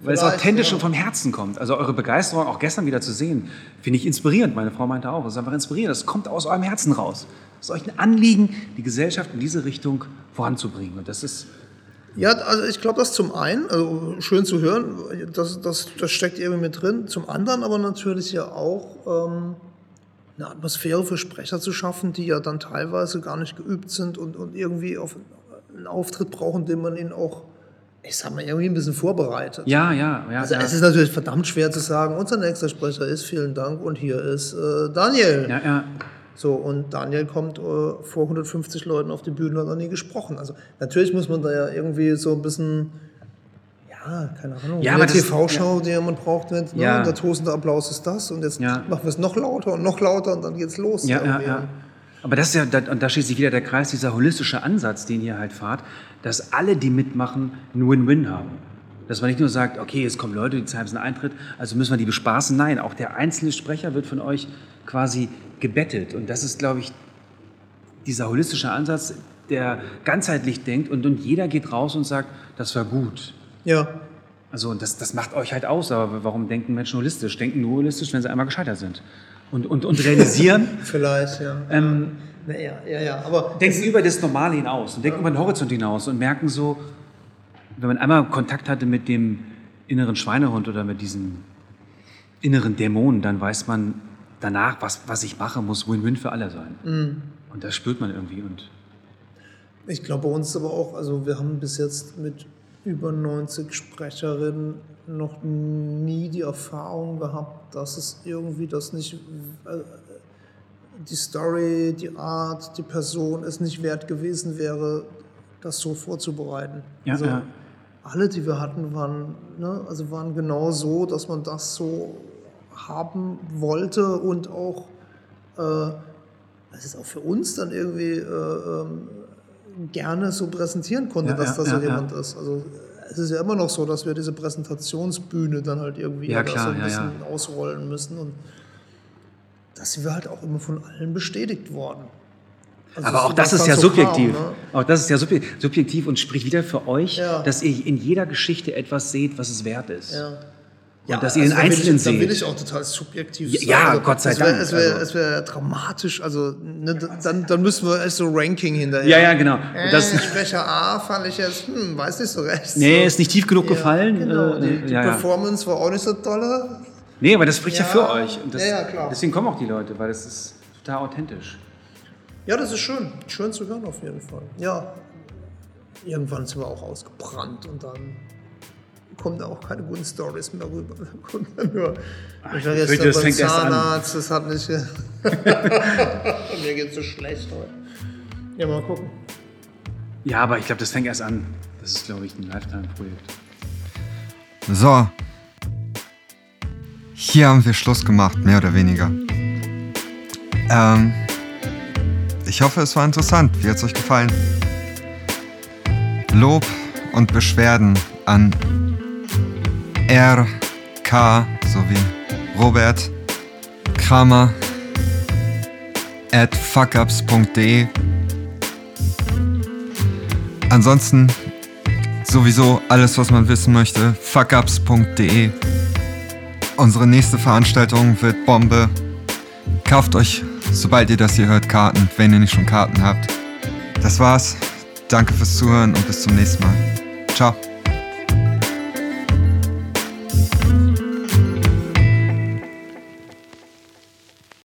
weil es Vielleicht, authentisch ja. und vom Herzen kommt. Also eure Begeisterung auch gestern wieder zu sehen, finde ich inspirierend. Meine Frau meinte auch, es ist einfach inspirierend. Das kommt aus eurem Herzen raus. Es ist euch ein Anliegen, die Gesellschaft in diese Richtung voranzubringen. Und das ist, Ja, also ich glaube, das zum einen, also schön zu hören, das, das, das steckt irgendwie mit drin. Zum anderen aber natürlich ja auch ähm, eine Atmosphäre für Sprecher zu schaffen, die ja dann teilweise gar nicht geübt sind und, und irgendwie auf einen Auftritt brauchen, den man ihnen auch, ich sag mal, irgendwie ein bisschen vorbereitet. Ja, ja, ja. Also ja. es ist natürlich verdammt schwer zu sagen, unser nächster Sprecher ist, vielen Dank, und hier ist äh, Daniel. ja, ja. So, und Daniel kommt äh, vor 150 Leuten auf die Bühne und hat noch nie gesprochen. Also natürlich muss man da ja irgendwie so ein bisschen, ja, keine Ahnung, Ja, eine TV-Show, die man braucht, mit, ne, Ja. und der tosende Applaus ist das und jetzt Ja. machen wir es noch lauter und noch lauter und dann geht's los. Ja, ja, ja. Aber das ist ja, da, und da schließt sich wieder der Kreis, dieser holistische Ansatz, den ihr halt fahrt, dass alle, die mitmachen, einen Win-Win haben. Dass man nicht nur sagt, okay, es kommen Leute, die zahlen einen Eintritt, also müssen wir die bespaßen. Nein, auch der einzelne Sprecher wird von euch quasi gebettet. Und das ist, glaube ich, dieser holistische Ansatz, der ganzheitlich denkt und, und jeder geht raus und sagt, das war gut. Ja, Also und das, das macht euch halt aus. Aber warum denken Menschen holistisch? Denken nur holistisch, wenn sie einmal gescheitert sind. Und, und, und realisieren, vielleicht, ja. ähm, ja, ja, ja, aber denken über das Normale hinaus und denken über den Horizont hinaus und merken so, wenn man einmal Kontakt hatte mit dem inneren Schweinehund oder mit diesem inneren Dämonen, dann weiß man danach, was, was ich mache, muss Win-Win für alle sein. Und das spürt man irgendwie. Und Ich glaube, bei uns aber auch, also wir haben bis jetzt mit über 90 Sprecherinnen noch nie die Erfahrung gehabt, dass es irgendwie das nicht, äh, die Story, die Art, die Person es nicht wert gewesen wäre, das so vorzubereiten. Ja, also ja. alle, die wir hatten, waren, ne, also waren genau so, dass man das so haben wollte und auch äh, das ist auch für uns dann irgendwie äh, ähm, gerne so präsentieren konnte, Ja, dass ja, da so ja, jemand ist. Also es ist ja immer noch so, dass wir diese Präsentationsbühne dann halt irgendwie Ja, klar, so ein bisschen ja. ausrollen müssen und da sind wir halt auch immer von allen bestätigt worden. Also Aber auch das was ist ja so subjektiv. kam, ne? Auch das ist ja subje- subjektiv und spricht wieder für euch, dass ihr in jeder Geschichte etwas seht, was es wert ist. Ja. Und dass ihr den Einzelnen ich, Da will seht. ich auch total subjektiv Ja, sein. ja, Gott sei es wär, Dank, Es wäre also. es wär dramatisch, also ne, dann, dann müssen wir echt so Ranking hinterher. Ja, ja, genau. Äh, Das, Sprecher A fand ich jetzt, hm, weiß nicht so recht. nee, so. ist nicht tief genug gefallen. Genau, Äh, die, die ja, ja. Performance war auch nicht so dolle. Nee, aber das spricht ja, Ja, für euch. Und das, ja, ja, klar. Deswegen kommen auch die Leute, weil das ist total authentisch. Ja, das ist schön. Schön zu hören auf jeden Fall. Ja, irgendwann sind wir auch ausgebrannt und dann kommen da auch keine guten Stories mehr rüber. Da kommt dann nur, ich war gestern das beim fängt erst an. Zahnarzt, das hat nicht... Mir geht's so schlecht heute. Ja, mal gucken. Ja, aber ich glaube, das fängt erst an. Das ist, glaube ich, ein Lifetime-Projekt. So. Hier haben wir Schluss gemacht, mehr oder weniger. Ähm, ich hoffe, es war interessant. Wie hat es euch gefallen? Lob und Beschwerden an RK sowie Robert Kramer at fuckups.de. Ansonsten sowieso alles, was man wissen möchte, fuckups.de. Unsere nächste Veranstaltung wird Bombe. Kauft euch, sobald ihr das hier hört, Karten, wenn ihr nicht schon Karten habt. Das war's. Danke fürs Zuhören und bis zum nächsten Mal. Ciao.